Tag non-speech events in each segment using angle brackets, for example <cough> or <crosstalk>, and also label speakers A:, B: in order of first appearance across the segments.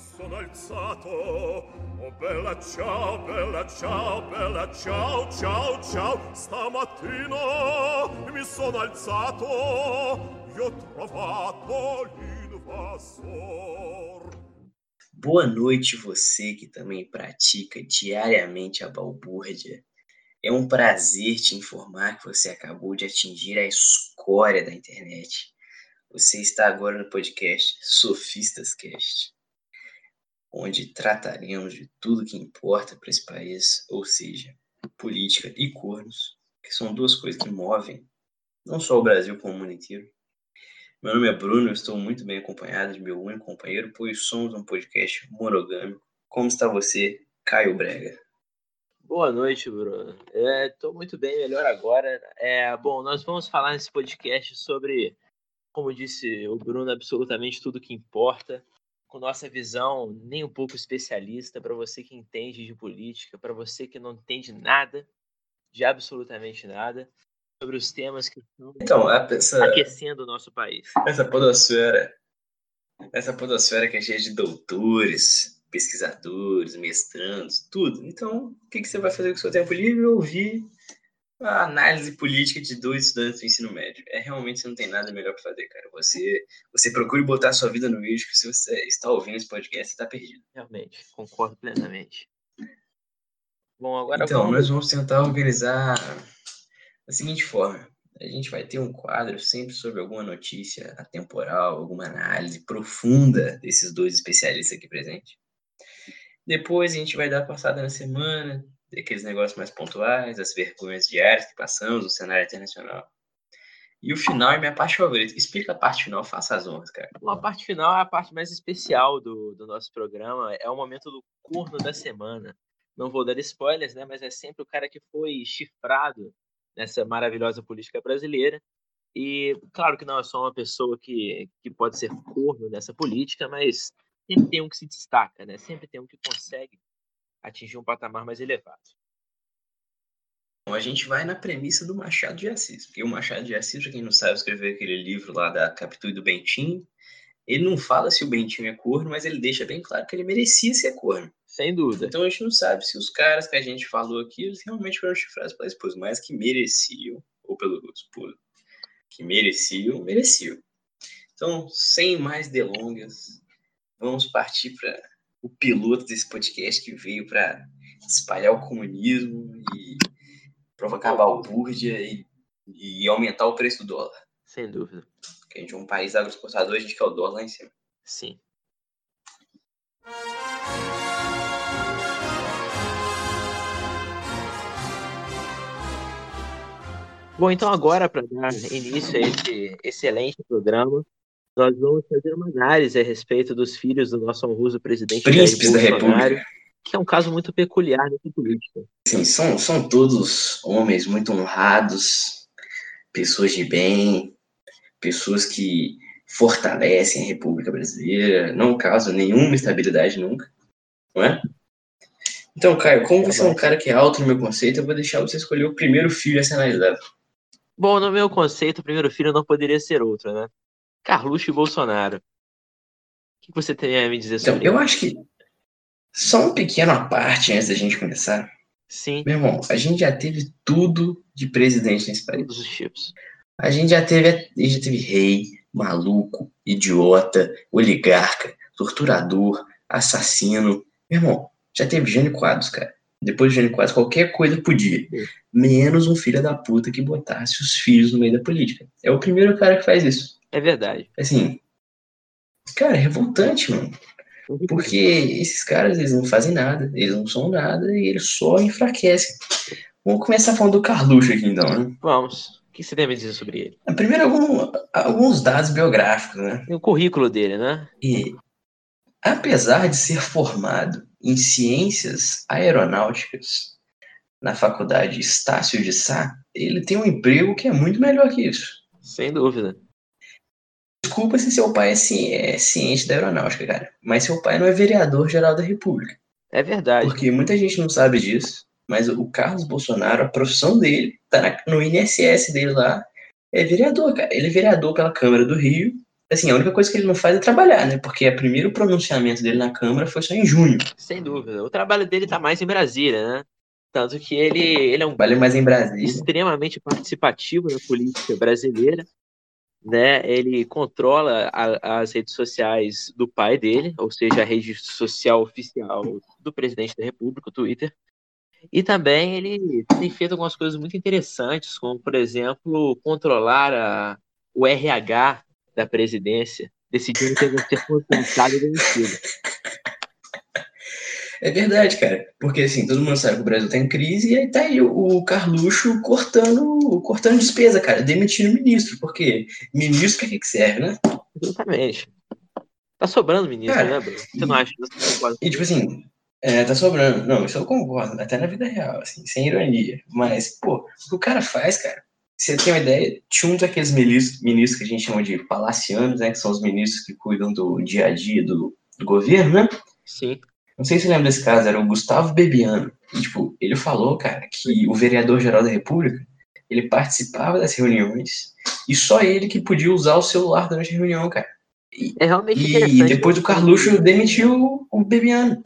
A: sono alzato Oh bella ciao, bella ciao, bella ciao, ciao, ciao Stamattina mi sono alzato E ho trovato l'invasor
B: Boa noite você que também pratica diariamente a balbúrdia. É um prazer te informar que você acabou de atingir a escória da internet. Você está agora no podcast Sofistas Cast onde trataremos de tudo que importa para esse país, ou seja, política e cornos, que são duas coisas que movem não só o Brasil, como o mundo inteiro. Meu nome é Bruno, eu estou muito bem acompanhado de meu único companheiro, pois somos um podcast monogâmico. Como está você, Caio Brega?
C: Boa noite, Bruno. Estou é, muito bem, melhor agora. É, bom, nós vamos falar nesse podcast sobre, como disse o Bruno, absolutamente tudo que importa com nossa visão nem um pouco especialista, para você que entende de política, para você que não entende nada, de absolutamente nada, sobre os temas que estão
B: então, essa,
C: aquecendo o nosso país.
B: Essa podosfera, essa podosfera que é cheia de doutores, pesquisadores, mestrandos, tudo. Então, o que, que você vai fazer com o seu tempo livre? Ouvir a análise política de dois estudantes do ensino médio. É realmente você não tem nada melhor para fazer, cara. Você você procure botar sua vida no que se você está ouvindo esse podcast, você está perdido.
C: Realmente, concordo plenamente. Bom, agora
B: Então,
C: vamos...
B: nós vamos tentar organizar da seguinte forma. A gente vai ter um quadro sempre sobre alguma notícia atemporal, alguma análise profunda desses dois especialistas aqui presentes. Depois a gente vai dar passada na semana, aqueles negócios mais pontuais, as vergonhas diárias que passamos no cenário internacional. E o final é minha parte favorita. Explica a parte final, faça as honras, cara.
C: A parte final é a parte mais especial do, do nosso programa. É o momento do corno da semana. Não vou dar spoilers, né? Mas é sempre o cara que foi chifrado nessa maravilhosa política brasileira. E claro que não é só uma pessoa que, que pode ser corno nessa política, mas sempre tem um que se destaca, né? Sempre tem um que consegue atingir um patamar mais elevado.
B: A gente vai na premissa do Machado de Assis, porque o Machado de Assis, para quem não sabe, escreveu aquele livro lá da Capitu e do Bentinho. Ele não fala se o Bentinho é corno, mas ele deixa bem claro que ele merecia ser corno.
C: Sem dúvida.
B: Então a gente não sabe se os caras que a gente falou aqui, eles realmente foram chifrados pela esposa, mas que mereciam, ou pelo esposo, que mereciam, mereciam. Então, sem mais delongas, vamos partir para o piloto desse podcast que veio para espalhar o comunismo e provocar balbúrdia e, e aumentar o preço do dólar.
C: Sem dúvida.
B: Porque a gente é um país agroexportador, a gente quer o dólar lá em cima.
C: Sim. Bom, então agora, para dar início a esse excelente programa, nós vamos fazer uma análise a respeito dos filhos do nosso honroso presidente
B: Príncipes da República,
C: que é um caso muito peculiar nessa política.
B: Sim, são, são todos homens muito honrados, pessoas de bem, pessoas que fortalecem a República Brasileira, não causam nenhuma estabilidade nunca, não é? Então, Caio, como você é um cara que é alto no meu conceito, eu vou deixar você escolher o primeiro filho a ser analisado.
C: Bom, no meu conceito, o primeiro filho não poderia ser outro, né? Carluxo e Bolsonaro. O que você tem a me dizer sobre
B: então, Eu acho que só um pequeno à parte antes da gente começar.
C: Sim.
B: Meu irmão, a gente já teve tudo de presidente nesse país.
C: Todos os tipos.
B: A gente já teve, a gente já teve rei, maluco, idiota, oligarca, torturador, assassino. Meu irmão, já teve Jânio Quadros, cara. Depois de Jânio Quadros, qualquer coisa podia. Menos um filho da puta que botasse os filhos no meio da política. É o primeiro cara que faz isso.
C: É verdade.
B: Assim, cara, é revoltante, mano. Porque esses caras, eles não fazem nada, eles não são nada e eles só enfraquecem. Vamos começar falando do Carluxo aqui, então, né?
C: Vamos. O que você tem a me dizer sobre ele?
B: Primeiro, algum, alguns dados biográficos, né?
C: E o currículo dele, né?
B: E, apesar de ser formado em ciências aeronáuticas na faculdade Estácio de Sá, ele tem um emprego que é muito melhor que isso.
C: Sem dúvida.
B: Desculpa se seu pai é, ci é ciente da aeronáutica, cara. Mas seu pai não é vereador geral da República.
C: É verdade.
B: Porque muita gente não sabe disso. Mas o Carlos Bolsonaro, a profissão dele, tá no INSS dele lá, é vereador, cara. Ele é vereador pela Câmara do Rio assim, a única coisa que ele não faz é trabalhar, né? Porque o primeiro pronunciamento dele na Câmara foi só em junho.
C: Sem dúvida. O trabalho dele tá mais em Brasília, né? Tanto que ele, ele é um
B: Vale mais em Brasília.
C: extremamente participativo na política brasileira, né? Ele controla a, as redes sociais do pai dele, ou seja, a rede social oficial do presidente da República, o Twitter. E também ele tem feito algumas coisas muito interessantes, como, por exemplo, controlar a, o RH da presidência, decidindo que vai ser consultado e demitido.
B: É verdade, cara. Porque assim, todo mundo sabe que o Brasil tá em crise e aí tá aí o, Carluxo cortando, cortando despesa, cara, demitindo ministro. Porque ministro pra que, que serve, né?
C: Exatamente. Tá sobrando ministro,
B: Cara,
C: né, Bruno? Você não acha? Você?
B: E tipo assim, é, tá sobrando. Não, isso eu concordo, até na vida real, assim, sem ironia. Mas, pô, o que o cara faz, cara, você tem uma ideia, tinha um daqueles ministros, ministros que a gente chama de palacianos, né? Que são os ministros que cuidam do dia a dia do, do governo, né?
C: Sim.
B: Não sei se você lembra desse caso, era o Gustavo Bebiano. E, tipo, ele falou, cara, que o vereador-geral da República, ele participava das reuniões e só ele que podia usar o celular durante a reunião, cara.
C: É realmente
B: E depois o Carluxo demitiu o Bebiano.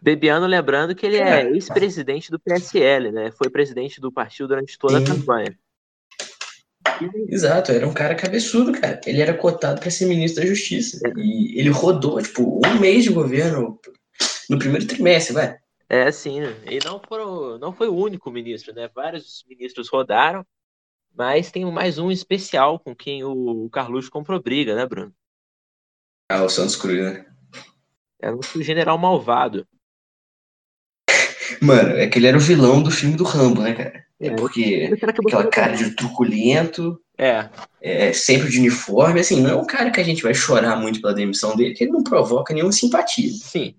C: Bebiano, lembrando que ele é
B: Cara.
C: ex-presidente do PSL, né? Foi presidente do partido durante toda a
B: Sim.
C: campanha.
B: Exato, era um cara cabeçudo, cara. Ele era cotado para ser ministro da Justiça. E ele rodou, tipo, um mês de governo no primeiro trimestre, vai.
C: É assim, né? E não, foram, não foi o único ministro, né? Vários ministros rodaram, mas tem mais um especial com quem o Carluxo comprou briga, né, Bruno?
B: Ah, o Santos Cruz, né?
C: É o general malvado.
B: Mano, é que ele era o vilão do filme do Rambo, né, cara? É
C: É.
B: porque aquela cara de truculento,
C: É,
B: é, sempre de uniforme, assim, não é um cara que a gente vai chorar muito pela demissão dele, que ele não provoca nenhuma simpatia.
C: sim.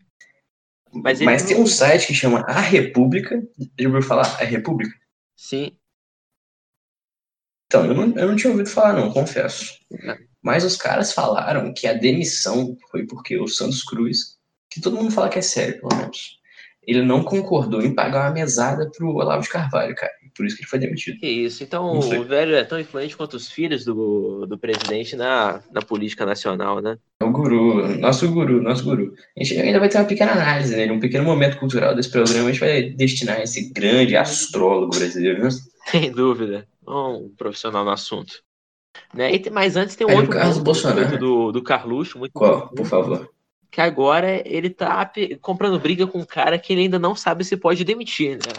C: Mas
B: Mas,
C: ele
B: tem
C: não-
B: um site que chama A República, já ouviu falar? A República?
C: Sim.
B: Então, eu não, eu não tinha ouvido falar, não, confesso.
C: É.
B: Mas os caras falaram que a demissão foi porque o Santos Cruz, que todo mundo fala que é sério, pelo menos, ele não concordou em pagar uma mesada pro Olavo de Carvalho, cara. E por isso que ele foi demitido.
C: Que isso. Então
B: Não
C: o velho é tão influente quanto os filhos do, do presidente na, na política nacional, né?
B: É o guru, nosso guru, nosso guru. A gente ainda vai ter uma pequena análise nele, um pequeno momento cultural desse programa. A gente vai destinar esse grande astrólogo brasileiro, né?
C: Sem dúvida. Um profissional no assunto. Né? E mas antes tem um
B: Aí,
C: outro
B: Carlos Bolsonaro.
C: muito do, do Carluxo, muito
B: Qual, por favor?
C: que agora ele tá comprando briga com um cara que ele ainda não sabe se pode demitir, né?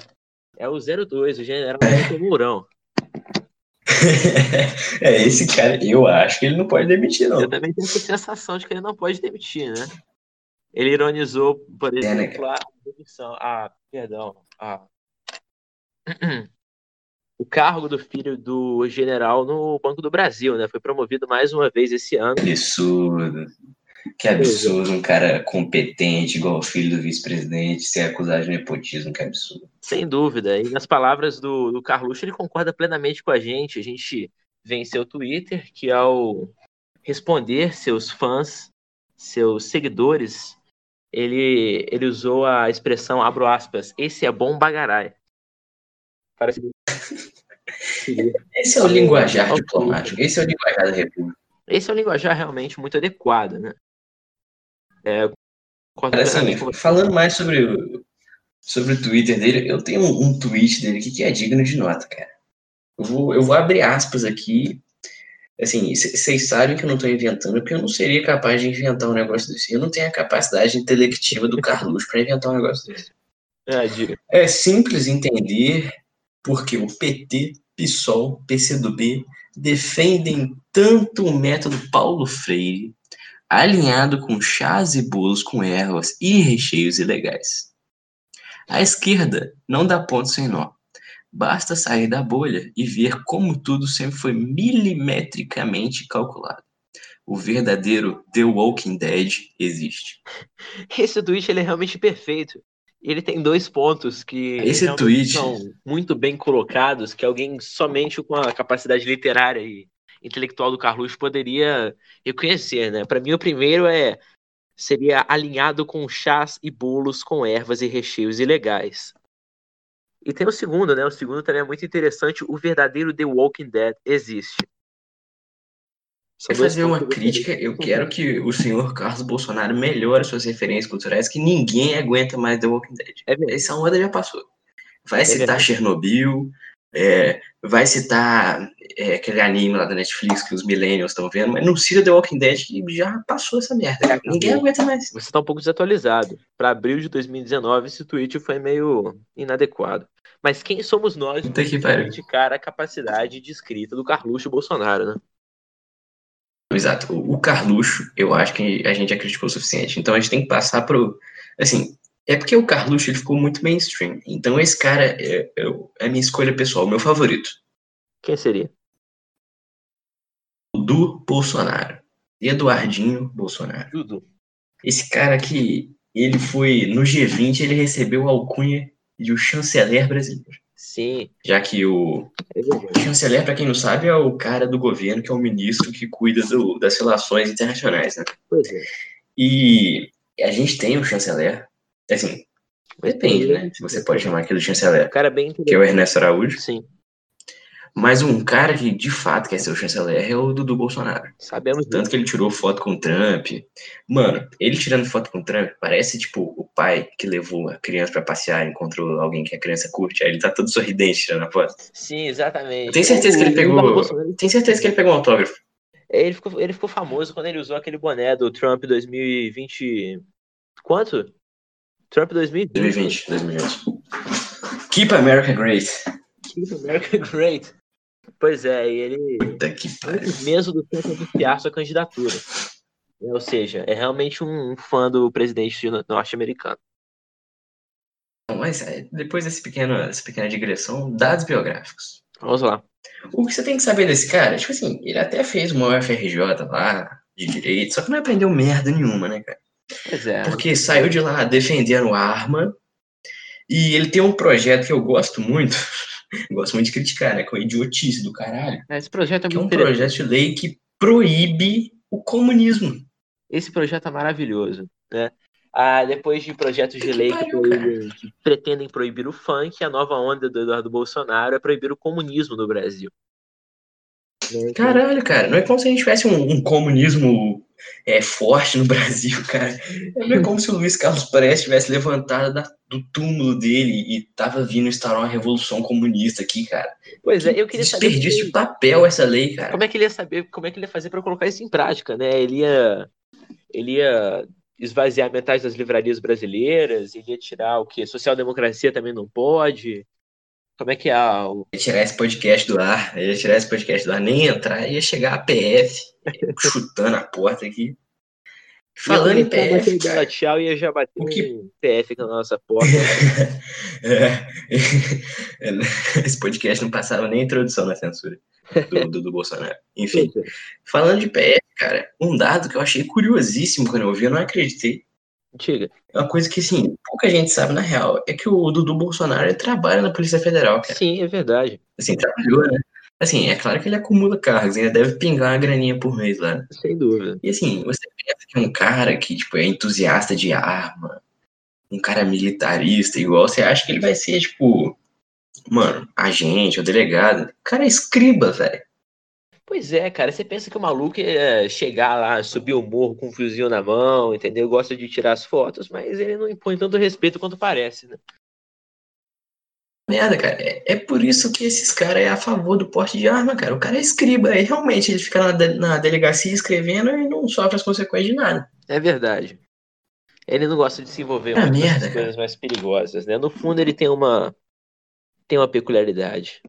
C: É o 02, o general Milton Mourão. <laughs>
B: é, esse cara, eu acho que ele não pode demitir, não.
C: Eu também tenho essa sensação de que ele não pode demitir, né? Ele ironizou, por
B: né,
C: exemplo, a demissão, a, perdão, a, <clears throat> o cargo do filho do general no Banco do Brasil, né? Foi promovido mais uma vez esse ano.
B: Absurdo. Que absurdo, um cara competente, igual o filho do vice-presidente, ser acusado de nepotismo, que absurdo.
C: Sem dúvida. E nas palavras do, do Carluxo, ele concorda plenamente com a gente. A gente em seu Twitter que ao responder seus fãs, seus seguidores, ele, ele usou a expressão, abro aspas, esse é bom bagarai. Parece <laughs>
B: Esse é o linguajar diplomático, esse é o linguajar da República.
C: Esse é um linguajar realmente muito adequado, né? É,
B: Cara, falando mais sobre o, sobre o Twitter dele, eu tenho um, um tweet dele aqui que é digno de nota, cara. Eu vou, eu vou abrir aspas aqui. Assim, vocês sabem que eu não estou inventando, porque eu não seria capaz de inventar um negócio desse. Eu não tenho a capacidade intelectiva do Carlos para inventar um negócio desse.
C: É, diga.
B: É simples entender porque o PT, PSOL, PCdoB defendem tanto o método Paulo Freire, alinhado com chás e bolos com ervas e recheios ilegais. A esquerda não dá ponto sem nó. Basta sair da bolha e ver como tudo sempre foi milimetricamente calculado. O verdadeiro The Walking Dead existe. <laughs>
C: Esse tweet ele é realmente perfeito. Ele tem dois pontos que
B: Esse tweet-
C: são muito bem colocados, que alguém somente com a capacidade literária e intelectual do Carluxo poderia reconhecer, né? Para mim o primeiro é seria alinhado com chás e bolos com ervas e recheios ilegais. E tem o segundo, né? O segundo também é muito interessante. O verdadeiro The Walking Dead existe.
B: Quer fazer uma crítica, eu quero que o senhor Carlos Bolsonaro melhore suas referências culturais, que ninguém aguenta mais The Walking Dead. É Essa onda já passou. Vai é citar verdade. Chernobyl, é, vai citar é, aquele anime lá da Netflix que os millennials estão vendo, mas não cita The Walking Dead que já passou essa merda. É, ninguém aguenta mais.
C: Você tá um pouco desatualizado. Para abril de 2019, esse tweet foi meio inadequado. Mas quem somos nós para criticar a capacidade de escrita do Carluxo Bolsonaro, né?
B: Exato. O, Carluxo, eu acho que a gente já criticou o suficiente. Então a gente tem que passar pro. Assim, é porque o Carluxo ele ficou muito mainstream. Então esse cara é, é, é a minha escolha pessoal, o meu favorito.
C: Quem seria?
B: O do Bolsonaro. Eduardinho Bolsonaro.
C: Dudu.
B: Esse cara que ele foi no G20, ele recebeu a alcunha de o chanceler brasileiro.
C: Sim.
B: Já que o, o chanceler, para quem não sabe, é o cara do governo, que é o ministro que cuida do, das relações internacionais, né?
C: Pois é.
B: E a gente tem o chanceler, assim, depende, né? Se você pode chamar aquilo de chanceler.
C: cara bem
B: que é o Ernesto Araújo.
C: Sim.
B: Mas um cara que de fato quer ser o chanceler é o Dudu Bolsonaro.
C: Sabemos.
B: Tanto que ele tirou foto com o Trump. Mano, ele tirando foto com o Trump parece tipo o pai que levou a criança para passear e encontrou alguém que a criança curte. Aí ele tá todo sorridente tirando a foto.
C: Sim, exatamente.
B: Tem certeza que ele pegou. Tem certeza que ele pegou um autógrafo.
C: Ele ficou, ele ficou famoso quando ele usou aquele boné do Trump 2020. Quanto? Trump 2020.
B: 2020, 2020. Keep America Great.
C: Keep America Great. Pois é, e ele.
B: Puta que
C: antes mesmo do tempo anunciar sua candidatura. Ou seja, é realmente um fã do presidente norte-americano.
B: Mas é, depois desse pequeno, dessa pequena digressão, dados biográficos.
C: Vamos lá.
B: O que você tem que saber desse cara, tipo assim, ele até fez uma UFRJ lá, de direito, só que não aprendeu merda nenhuma, né, cara?
C: Pois é.
B: Porque saiu de lá defendendo arma, e ele tem um projeto que eu gosto muito, <laughs> gosto muito de criticar, né? Com a idiotice do caralho.
C: Esse projeto é
B: muito que é um projeto de lei que proíbe o comunismo.
C: Esse projeto é maravilhoso, né? Ah, depois de projetos de lei que, proíbem, que, pretendem proibir o funk, a nova onda do Eduardo Bolsonaro é proibir o comunismo no Brasil.
B: Caralho, cara, não é como se a gente tivesse um, um comunismo é, forte no <laughs> Brasil, cara. É como se o Luiz Carlos Prestes tivesse levantado da, do túmulo dele e tava vindo instaurar uma revolução comunista aqui, cara.
C: Pois é, eu queria
B: saber. Desperdício de papel essa lei, cara.
C: Como é que ele ia saber, como é que ele ia fazer para colocar isso em prática, né? Ele ia. Ele ia esvaziar metade das livrarias brasileiras, ele ia tirar o que? Social-democracia também não pode. Como é que é? O...
B: Ia tirar esse podcast do ar, ia tirar esse podcast do ar, nem entrar, ia chegar a PF, chutando a porta aqui. Falando em PF.
C: Cara, tchau e já bateu o que... PF na nossa porta. <laughs>
B: é. Esse podcast não passava nem introdução na censura do, do, do Bolsonaro. Enfim, <laughs> falando de PF, cara, um dado que eu achei curiosíssimo quando eu ouvi, eu não acreditei.
C: Diga.
B: É uma coisa que, assim, pouca gente sabe na real, é que o Dudu Bolsonaro trabalha na Polícia Federal, cara.
C: Sim, é verdade.
B: Assim, trabalhou, né? Assim, é claro que ele acumula cargos, ainda deve pingar uma graninha por mês lá.
C: Sem dúvida.
B: E assim, você pensa que um cara que, tipo, é entusiasta de arma, um cara militarista igual, você acha que ele vai ser, tipo, mano, agente ou delegado. O cara é escriba, velho.
C: Pois é, cara, você pensa que o maluco ia chegar lá, subir o morro com um fuzil na mão, entendeu? Gosta de tirar as fotos, mas ele não impõe tanto respeito quanto parece, né?
B: Merda, cara. É, é por isso que esses caras é a favor do porte de arma, cara. O cara é escriba, e realmente ele fica na, de, na delegacia escrevendo e não sofre as consequências de nada.
C: É verdade. Ele não gosta de se envolver
B: é merda,
C: coisas mais perigosas, né? No fundo, ele tem uma tem uma peculiaridade.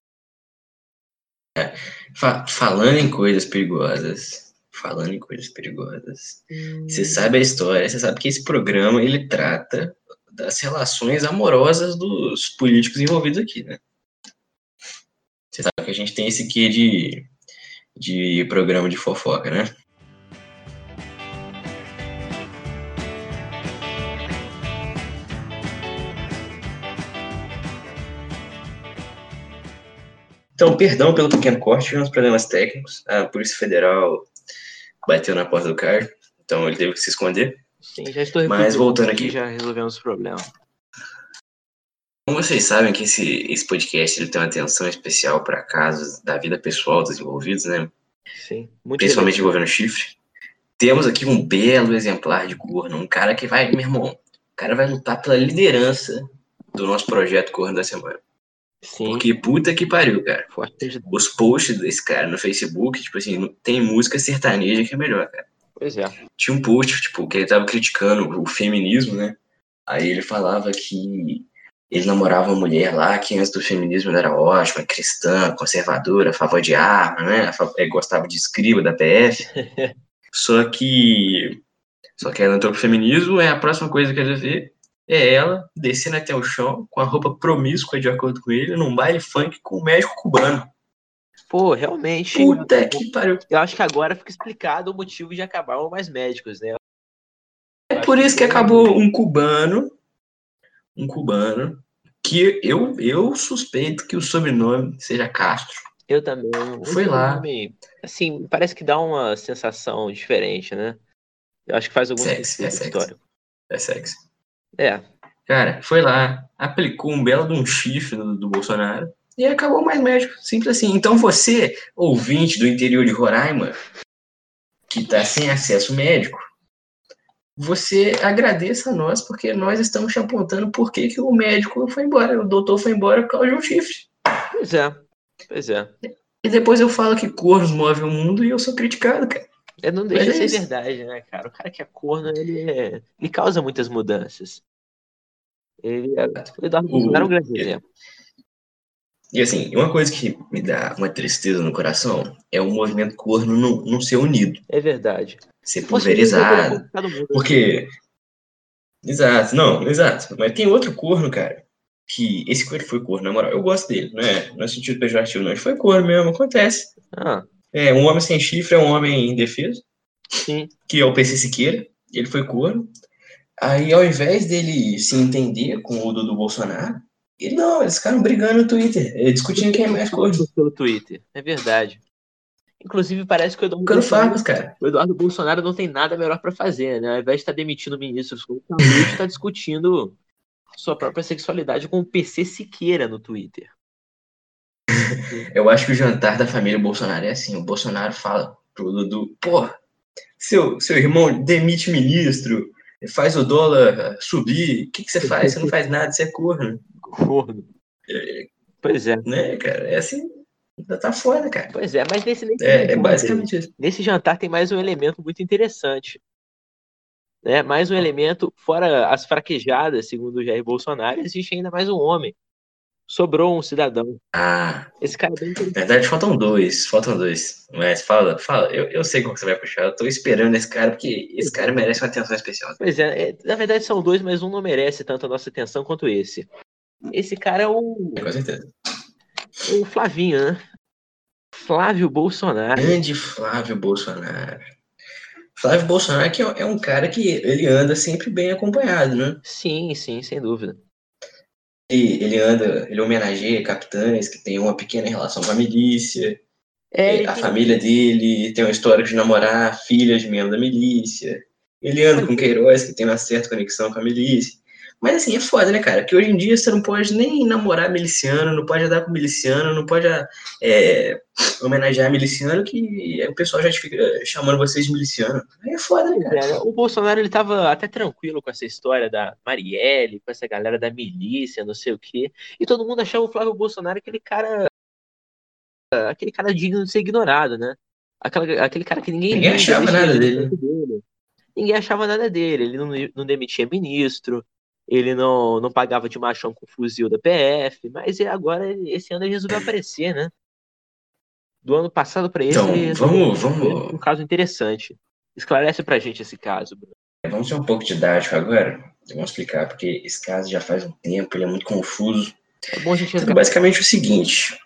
B: Fa falando em coisas perigosas, falando em coisas perigosas, hum. você sabe a história, você sabe que esse programa ele trata das relações amorosas dos políticos envolvidos aqui, né? Você sabe que a gente tem esse quê de, de programa de fofoca, né? Então, perdão pelo pequeno corte, tivemos problemas técnicos. A Polícia Federal bateu na porta do carro, então ele teve que se esconder.
C: Sim, já estou
B: Mas voltando aqui.
C: Já resolvemos o problema.
B: Como vocês sabem que esse, esse podcast ele tem uma atenção especial para casos da vida pessoal dos envolvidos, né?
C: Sim, muito
B: principalmente
C: relevante.
B: envolvendo chifre. Temos aqui um belo exemplar de corno, um cara que vai, meu irmão, o cara vai lutar pela liderança do nosso projeto Corno da Semana.
C: Sim,
B: Porque puta que pariu, cara.
C: forte.
B: Os posts desse cara no Facebook, tipo assim, tem música sertaneja que é melhor, cara.
C: Pois é.
B: Tinha um post, tipo, que ele tava criticando o feminismo, né? Aí ele falava que ele namorava uma mulher lá que antes do feminismo era ótima, cristã, conservadora, a favor de arma, né? Eh, Gostava de escriba da PF. <laughs> Só que. Só que ela entrou pro feminismo, é a próxima coisa que ele vê é ela descendo até o chão com a roupa promíscua, de acordo com ele, num baile funk com um médico cubano.
C: Pô, realmente.
B: Puta que pariu.
C: Eu acho que agora fica explicado o motivo de acabar Mais Médicos, né?
B: É por isso que acabou um cubano, um cubano, que eu, eu suspeito que o sobrenome seja Castro.
C: Eu também.
B: Foi lá.
C: nome, Assim, parece que dá uma sensação diferente, né? Eu acho que faz algum sentido
B: é
C: histórico.
B: É sexy.
C: É,
B: Cara, foi lá, aplicou um belo de um chifre do, do Bolsonaro e acabou mais médico. Simples assim. Então você, ouvinte do interior de Roraima, que tá sem acesso médico, você agradeça a nós, porque nós estamos te apontando por que, que o médico foi embora, o doutor foi embora por causa de um chifre.
C: pois é. Pois é.
B: E depois eu falo que cornos movem o mundo e eu sou criticado, cara.
C: É, não deixa
B: Mas
C: de
B: é
C: ser verdade, né, cara? O cara que é corno, ele, é- ele causa muitas mudanças. Ele é... O Eduardo
B: O-
C: Bolsonaro é um grande exemplo.
B: E assim, uma coisa que me dá uma tristeza no coração é o movimento corno não, não ser unido,
C: É verdade.
B: ser pulverizado. Porque. Exato, não, exato. Mas tem outro corno, cara. Que esse corno foi corno, na moral. Eu gosto dele, não é, não é sentido pejorativo, não. Ele foi corno mesmo, acontece.
C: Ah,
B: É, um homem sem chifre é um homem indefeso,
C: sim.
B: que é o PC Siqueira. Ele foi corno. Aí, ao invés dele se entender com o Dudu Bolsonaro, ele não, eles ficaram brigando no Twitter, eh, discutindo quem é mais corno.
C: Pelo Twitter. É verdade. Inclusive, parece que o Eduardo, Bolsonaro,
B: cara.
C: o Eduardo Bolsonaro não tem nada melhor pra fazer, né? Ao invés de estar demitindo ministros como o está discutindo sua própria sexualidade com o PC Siqueira no Twitter. <laughs>
B: Eu acho que o jantar da família Bolsonaro é assim: o Bolsonaro fala pro Dudu, pô, seu, seu irmão demite ministro, faz o dólar subir, o que, que você faz? Você não faz nada, você é corno.
C: Corno. Pois é,
B: Né, cara? É assim, tá foda, cara.
C: pois é, mas nesse, nesse,
B: É, é basicamente isso.
C: nesse jantar tem mais um elemento muito interessante. Né? Mais um elemento, fora as fraquejadas, segundo o Jair Bolsonaro, existe ainda mais um homem. Sobrou um cidadão.
B: Ah,
C: Esse cara é bem
B: na verdade faltam dois, faltam dois. Mas fala, fala, eu, eu sei como você vai puxar, eu tô esperando esse cara, porque esse cara merece uma atenção especial.
C: Pois é, é, na verdade são dois, mas um não merece tanto a nossa atenção quanto esse. Esse cara é o,
B: Com certeza.
C: o Flavinho, né? Flávio Bolsonaro.
B: Grande Flávio Bolsonaro. Flávio Bolsonaro que é é um cara que ele anda sempre bem acompanhado, né?
C: Sim, sim, sem dúvida.
B: E ele anda, ele homenageia capitães que têm uma pequena relação com a milícia.
C: É, ele
B: a
C: tem-
B: família dele tem uma história de namorar filhas de membro da milícia. Ele anda com Queiroz, que tem uma certa conexão com a milícia. Mas assim, é foda, né, cara? Que hoje em dia você não pode nem namorar miliciano, não pode andar com miliciano, não pode é, homenagear miliciano, que o pessoal já fica chamando vocês de miliciano. Aí é foda, né, cara?
C: é? O Bolsonaro ele tava até tranquilo com essa história da Marielle, com essa galera da milícia, não sei o quê. E todo mundo achava o Flávio Bolsonaro aquele cara. aquele cara digno de ser ignorado, né? Aquela, aquele cara que ninguém,
B: Ninguém achava nada
C: ele
B: dele.
C: dele. Ninguém achava nada dele. Ele não, não demitia ministro, ele não, não pagava de machão com fuzil da PF, mas ele- agora, esse ano, ele resolveu aparecer, né? Do ano passado para esse,
B: Então, vamos- vamos-
C: Um caso interessante. Esclarece pra gente esse caso, Bruno.
B: Vamos ser um pouco didático agora. Vamos explicar, porque esse caso já faz um tempo, ele é muito confuso.
C: É bom a gente
B: Então, basicamente o seguinte: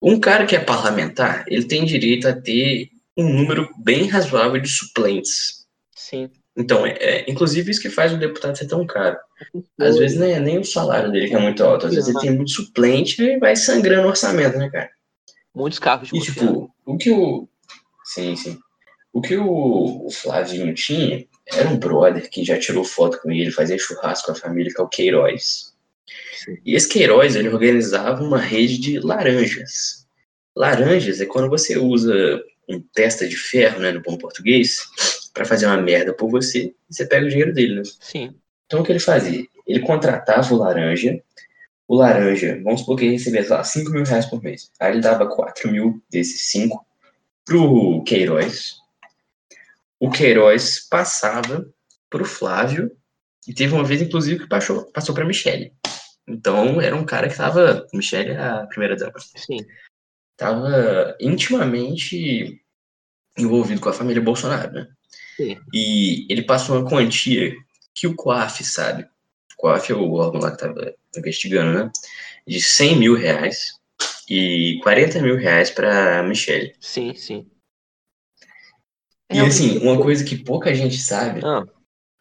B: um cara que é parlamentar, ele tem direito a ter um número bem razoável de suplentes.
C: Sim.
B: Então, é, é, inclusive isso que faz o deputado ser tão caro. Às vezes nem, nem o salário dele que é muito alto, às vezes ele tem muito suplente e vai sangrando o orçamento, né, cara?
C: Muitos carros de
B: E tipo, o que o. Sim, sim. O que o, o Flavinho tinha era um brother que já tirou foto com ele, fazia churrasco com a família, que é o Queiroz.
C: Sim.
B: E esse Queiroz, ele organizava uma rede de laranjas. Laranjas é quando você usa um testa de ferro, né, no bom português, para fazer uma merda por você, você pega o dinheiro dele, né?
C: Sim.
B: Então o que ele fazia? Ele contratava o laranja, o laranja, vamos supor que ele recebia, sei lá, 5 mil reais por mês. Aí ele dava 4 mil desses 5 pro Queiroz. O Queiroz passava pro Flávio, e teve uma vez, inclusive, que passou, passou pra Michelle. Então era um cara que tava. Michelle é a primeira dama.
C: Sim.
B: Tava intimamente envolvido com a família Bolsonaro, né?
C: Sim.
B: E ele passou uma quantia que o COAF sabe. O COAF é o órgão lá que tava investigando, né? De 100 mil reais e 40 mil reais pra Michelle.
C: Sim, sim.
B: E assim, uma coisa que pouca gente sabe.
C: Ah,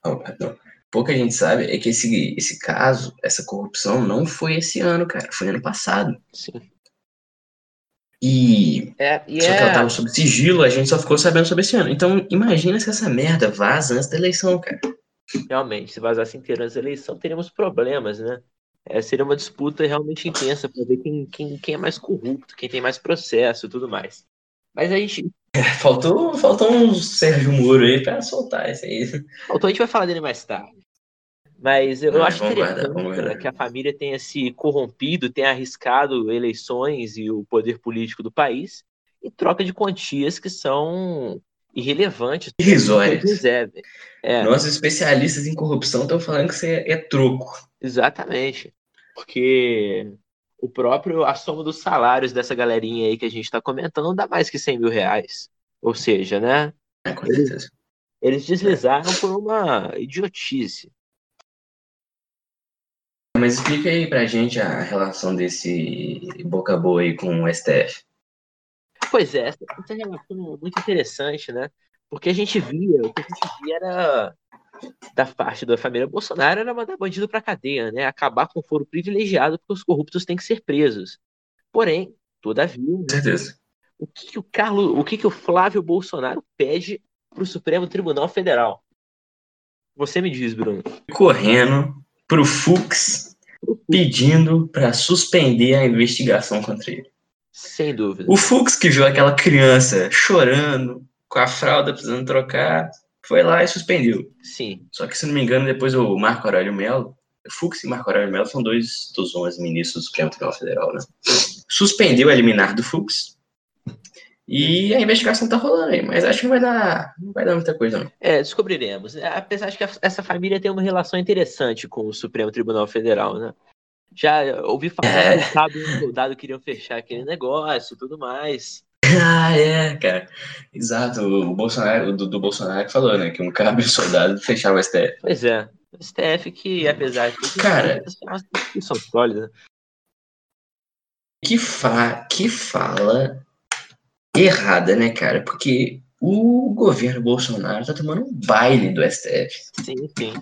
B: Não, perdão. Pouca gente sabe é que esse, esse caso, essa corrupção, não foi esse ano, cara. Foi ano passado.
C: sim.
B: E
C: É,
B: só que ela
C: é,
B: tava sob sigilo, a gente só ficou sabendo sobre esse ano. Então, imagina se essa merda vaza antes da eleição, cara.
C: realmente, se vazasse inteiro as eleições, teríamos problemas, né? É, seria uma disputa realmente intensa para ver quem, quem, quem é mais corrupto, quem tem mais processo e tudo mais. Mas a gente. <laughs>
B: Faltou, faltou um Sérgio Moro aí pra soltar isso aí.
C: Faltou, a gente vai falar dele mais tarde. Mas eu,
B: Ah,
C: acho interessante que a família tenha se corrompido, tenha arriscado eleições e o poder político do país em troca de quantias que são irrelevantes.
B: Irrisórias.
C: É,
B: Nossos especialistas em corrupção estão falando que isso é, é troco.
C: exatamente. Porque o próprio, a soma dos salários dessa galerinha aí que a gente está comentando não dá mais que 100 mil reais. Ou seja, né?
B: É, com certeza.
C: Eles deslizaram por uma idiotice.
B: Mas explica aí pra gente a relação desse boca boa aí com o STF.
C: Pois é, essa, relação é muito interessante, né? Porque a gente via, o que a gente via era da parte da família Bolsonaro era mandar bandido pra cadeia, né? Acabar com o foro privilegiado, porque os corruptos têm que ser presos. Porém, todavia,
B: certeza.
C: o que, que o Carlos, o que, que o Flávio Bolsonaro pede pro Supremo Tribunal Federal? Você me diz, Bruno.
B: Correndo pro Fux pedindo pra suspender a investigação contra ele.
C: Sem dúvida.
B: O Fux que viu aquela criança chorando, com a fralda precisando trocar, foi lá e suspendeu.
C: Sim,
B: Só que, se não me engano, depois o Marco Aurélio Mello, Fux e Marco Aurélio Mello são dois dos 11 ministros do Supremo Tribunal Federal, né? Suspendeu a liminar do Fux e a investigação tá rolando aí, mas acho que não vai dar, não vai dar muita coisa, não.
C: é, descobriremos. É, Apesar de que essa família tem uma relação interessante com o Supremo Tribunal Federal, né? Já ouvi falar
B: É.
C: que o Cabo e o soldado queriam fechar aquele negócio e tudo mais.
B: Ah, é, cara. Exato, o Bolsonaro, o Dudu Bolsonaro falou, né, que um cabo e um soldado fechava o STF.
C: Pois é, o STF que, apesar de tudo,
B: Cara.
C: é uma instituição sólida.
B: Que, fa que fala errada, né, cara? Porque o governo Bolsonaro tá tomando um baile do STF.
C: Sim, sim.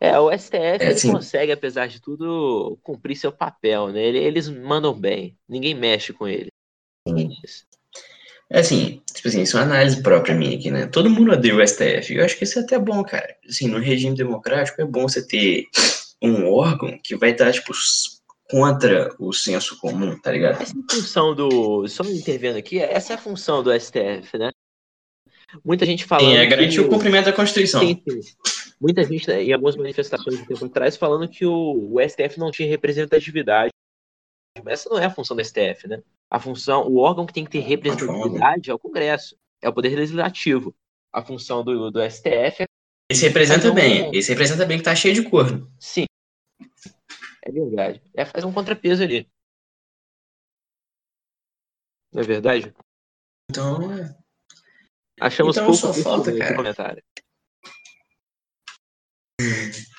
C: É, o STF
B: É,
C: ele
B: sim.
C: consegue, apesar de tudo, cumprir seu papel, né? Ele- Eles mandam bem, ninguém mexe com ele.
B: É assim, tipo assim, isso é uma análise própria minha aqui, né? Todo mundo odeia o STF. Eu acho que isso é até bom, cara. Assim, no regime democrático é bom você ter um órgão que vai estar, tipo, contra o senso comum, tá ligado?
C: Essa é a função do. Só intervendo aqui, essa é a função do STF, né? Muita gente falando.
B: Sim, é garantir
C: que-
B: o cumprimento da Constituição.
C: Sim, sim. Muita gente, né, em algumas manifestações de tempo atrás, falando que o, o STF não tinha representatividade. Essa não é a função do STF, né? A função, o órgão que tem que ter representatividade é o Congresso, é o Poder Legislativo. A função do, do STF é
B: Esse representa bem. Esse representa bem que tá cheio de corno.
C: sim. É verdade. É fazer um contrapeso ali. Não é verdade?
B: Então, é.
C: Achamos
B: Então,
C: pouco
B: só falta, cara.
C: comentário. <laughs>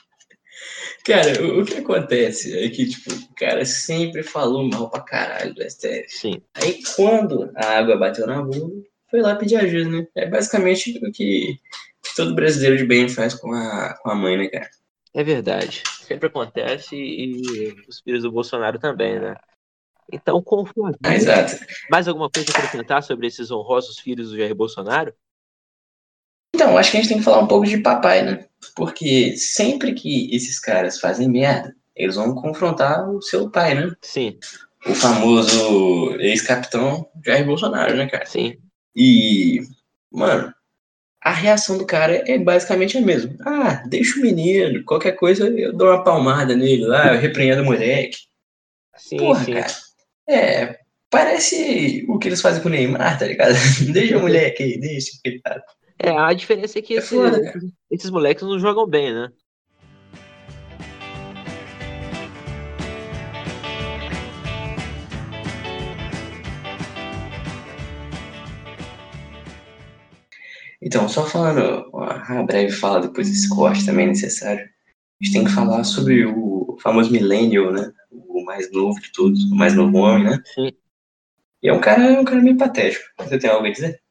B: Cara, o, o que acontece é que, tipo, o cara sempre falou mal pra caralho do STF.
C: Sim.
B: Aí, quando a água bateu na bunda, foi lá pedir ajuda, né? É basicamente o que todo brasileiro de bem faz com a, com a mãe, né, cara?
C: É verdade. Sempre acontece e os filhos do Bolsonaro também, né? Então, com
B: Ah, exato.
C: mais alguma coisa a acrescentar sobre esses honrosos filhos do Jair Bolsonaro?
B: Então, acho que a gente tem que falar um pouco de papai, né? Porque sempre que esses caras fazem merda, eles vão confrontar o seu pai, né?
C: Sim,
B: O famoso ex-capitão Jair Bolsonaro, né, cara?
C: sim.
B: E, mano, a reação do cara é basicamente a mesma. Ah, deixa o menino, qualquer coisa eu dou uma palmada nele lá, eu repreendo o moleque.
C: Sim,
B: Porra,
C: sim.
B: cara. É, parece o que eles fazem com o Neymar, tá ligado? <laughs> deixa o moleque aí, deixa, coitado.
C: É, a diferença é que
B: É
C: esses,
B: foda,
C: esses moleques não jogam bem, né?
B: Então, só falando uma breve fala depois desse corte também necessário, a gente tem que falar sobre o famoso millennial, né? O mais novo de todos, o mais novo homem, né?
C: Sim.
B: E é um cara, é um cara meio patético. Você tem algo a dizer?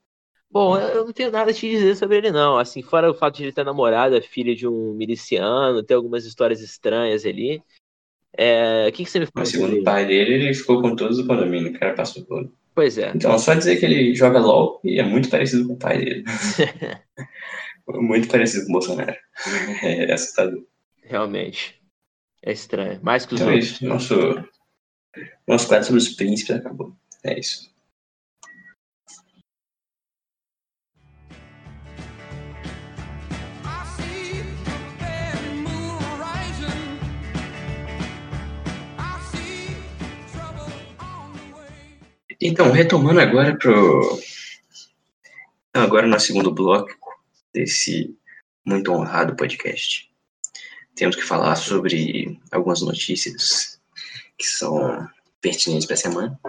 C: Bom, eu não tenho nada a te dizer sobre ele, não. Assim, fora o fato de ele ter namorada, filha de um miliciano, ter algumas histórias estranhas ali. É, O que, que você me fala
B: Mas segundo o pai dele, ele ficou com todos o condomínio, o cara passou por.
C: Pois é.
B: Então, só dizer que ele joga LOL e é muito parecido com o pai dele. <laughs> muito parecido com o Bolsonaro. É assustador.
C: Realmente. É estranho. Mais que os
B: Então é
C: outros.
B: isso. Nosso, nosso quadro sobre os príncipes acabou. É isso. Então, retomando agora pro. Agora no segundo bloco desse muito honrado podcast. Temos que falar sobre algumas notícias que são pertinentes para a semana.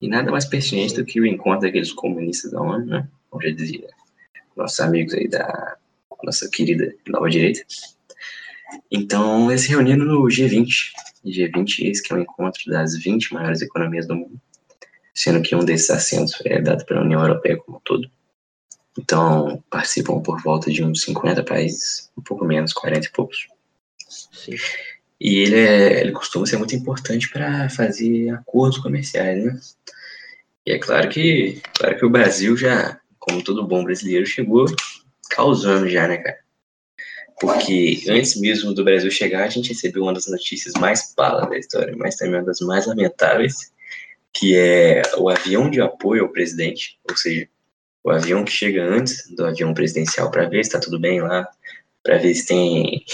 B: E nada mais pertinente do que o encontro daqueles comunistas da ONU, né? Como já dizia nossos amigos aí da nossa querida Nova Direita. Então, eles se reuniram no G20. G20, esse que é o encontro das 20 maiores economias do mundo sendo que um desses assentos é dado pela União Europeia como um todo. Então, participam por volta de uns 50 países, um pouco menos, 40 e poucos.
C: Sim.
B: E ele, é, ele costuma ser muito importante para fazer acordos comerciais, né? E é claro que, claro que o Brasil já, como todo bom brasileiro, chegou causando já, né, cara? Porque antes mesmo do Brasil chegar, a gente recebeu uma das notícias mais palas da história, mas também uma das mais lamentáveis, que é o avião de apoio ao presidente, ou seja, o avião que chega antes do avião presidencial para ver se tá tudo bem lá, para ver se tem.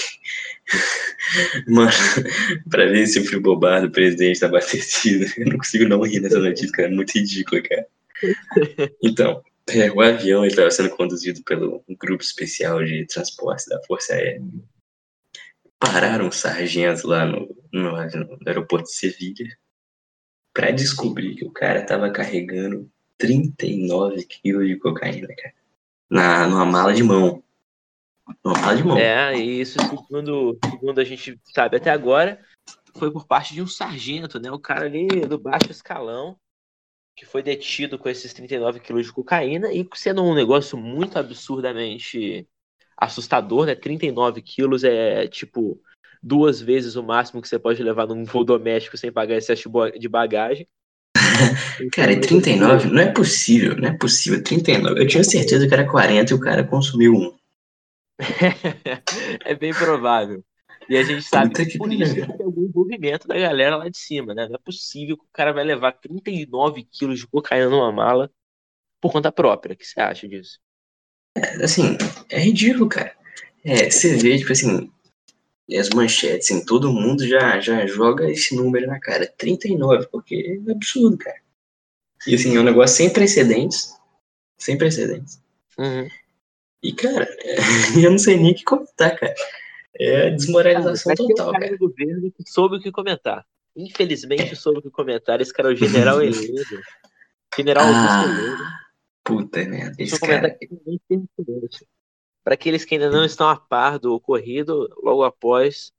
B: <laughs> Mano, pra ver se o frigobar do presidente tá abastecido. Eu não consigo não rir nessa notícia, cara. É muito ridículo, cara. <laughs> Então, é, o avião estava sendo conduzido pelo um grupo especial de transporte da Força Aérea. Pararam um sargento lá no, no, no aeroporto de Sevilha para descobrir que o cara tava carregando 39 quilos de cocaína, cara. Na, numa mala de mão. Numa mala de mão.
C: É, e isso, segundo, segundo a gente sabe até agora, foi por parte de um sargento, né? O cara ali do baixo escalão, que foi detido com esses 39 quilos de cocaína, e sendo um negócio muito absurdamente assustador, né? 39 quilos é tipo duas vezes o máximo que você pode levar num voo doméstico sem pagar excesso de bagagem. <laughs>
B: Cara, e 39? Não é possível, não é possível. 39. Eu tinha certeza que era 40 e o cara consumiu um. <laughs>
C: é bem provável. E a gente sabe que por isso que tem algum envolvimento da galera lá de cima, né? Não é possível que o cara vai levar 39 quilos de cocaína numa mala por conta própria. O que você acha disso?
B: Assim, é ridículo, cara. É, você vê, tipo assim, as manchetes, assim, todo mundo já, já joga esse número na cara. 39, porque é absurdo, cara. E assim, é um negócio sem precedentes. Sem precedentes.
C: Uhum.
B: E, cara, <laughs> eu não sei nem o que comentar, cara. É a desmoralização
C: um
B: total,
C: cara
B: cara.
C: do governo que soube o que comentar. Infelizmente soube o que comentar. Esse cara é o General <laughs> Heleno. General Augusto Heleno.
B: Ah, puta merda. Esse cara.
C: Para aqueles que ainda não estão a par do ocorrido, logo após,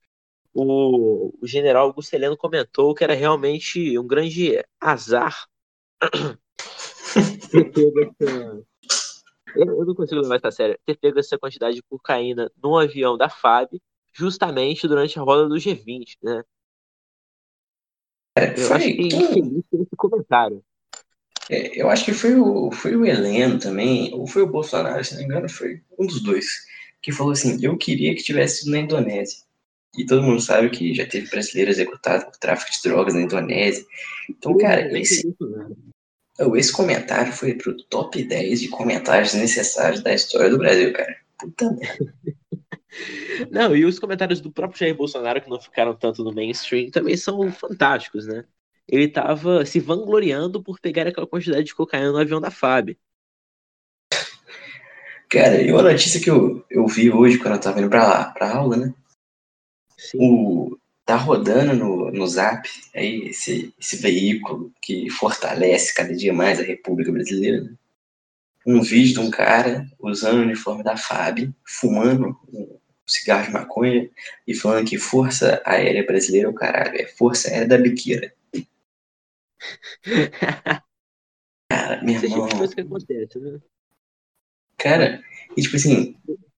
C: o, o general Augusto Heleno comentou que era realmente um grande azar <laughs> ter pego essa. Eu, não consigo levar isso a sério. Ter pego essa quantidade de cocaína no avião da FAB, justamente durante a roda do G20, né?
B: Cara,
C: Eu
B: foi,
C: acho que
B: quem-
C: infeliz esse comentário.
B: É, eu acho que foi o, foi o Heleno também, ou foi o Bolsonaro, se não me engano, foi um dos dois, que falou assim: eu queria que tivesse sido na Indonésia. E todo mundo sabe que já teve brasileiro executado por tráfico de drogas na Indonésia. Então, cara, esse.
C: né?
B: Esse comentário foi pro top 10 de comentários necessários da história do Brasil, cara. Puta merda.
C: Não, e os comentários do próprio Jair Bolsonaro, que não ficaram tanto no mainstream, também são fantásticos, né? Ele tava se vangloriando por pegar aquela quantidade de cocaína no avião da FAB.
B: Cara, e uma notícia que eu, eu vi hoje quando eu tava indo pra lá, pra aula, né?
C: Sim.
B: O, tá rodando no, no Zap aí esse, esse veículo que fortalece cada dia mais a República Brasileira. né? Um vídeo de um cara usando o uniforme da FAB, fumando um cigarro de maconha e falando que Força Aérea Brasileira é o caralho, é Força Aérea da Biqueira. Cara, meu
C: Esse tipo
B: irmão,
C: de coisa que acontece, né?
B: cara, e tipo assim,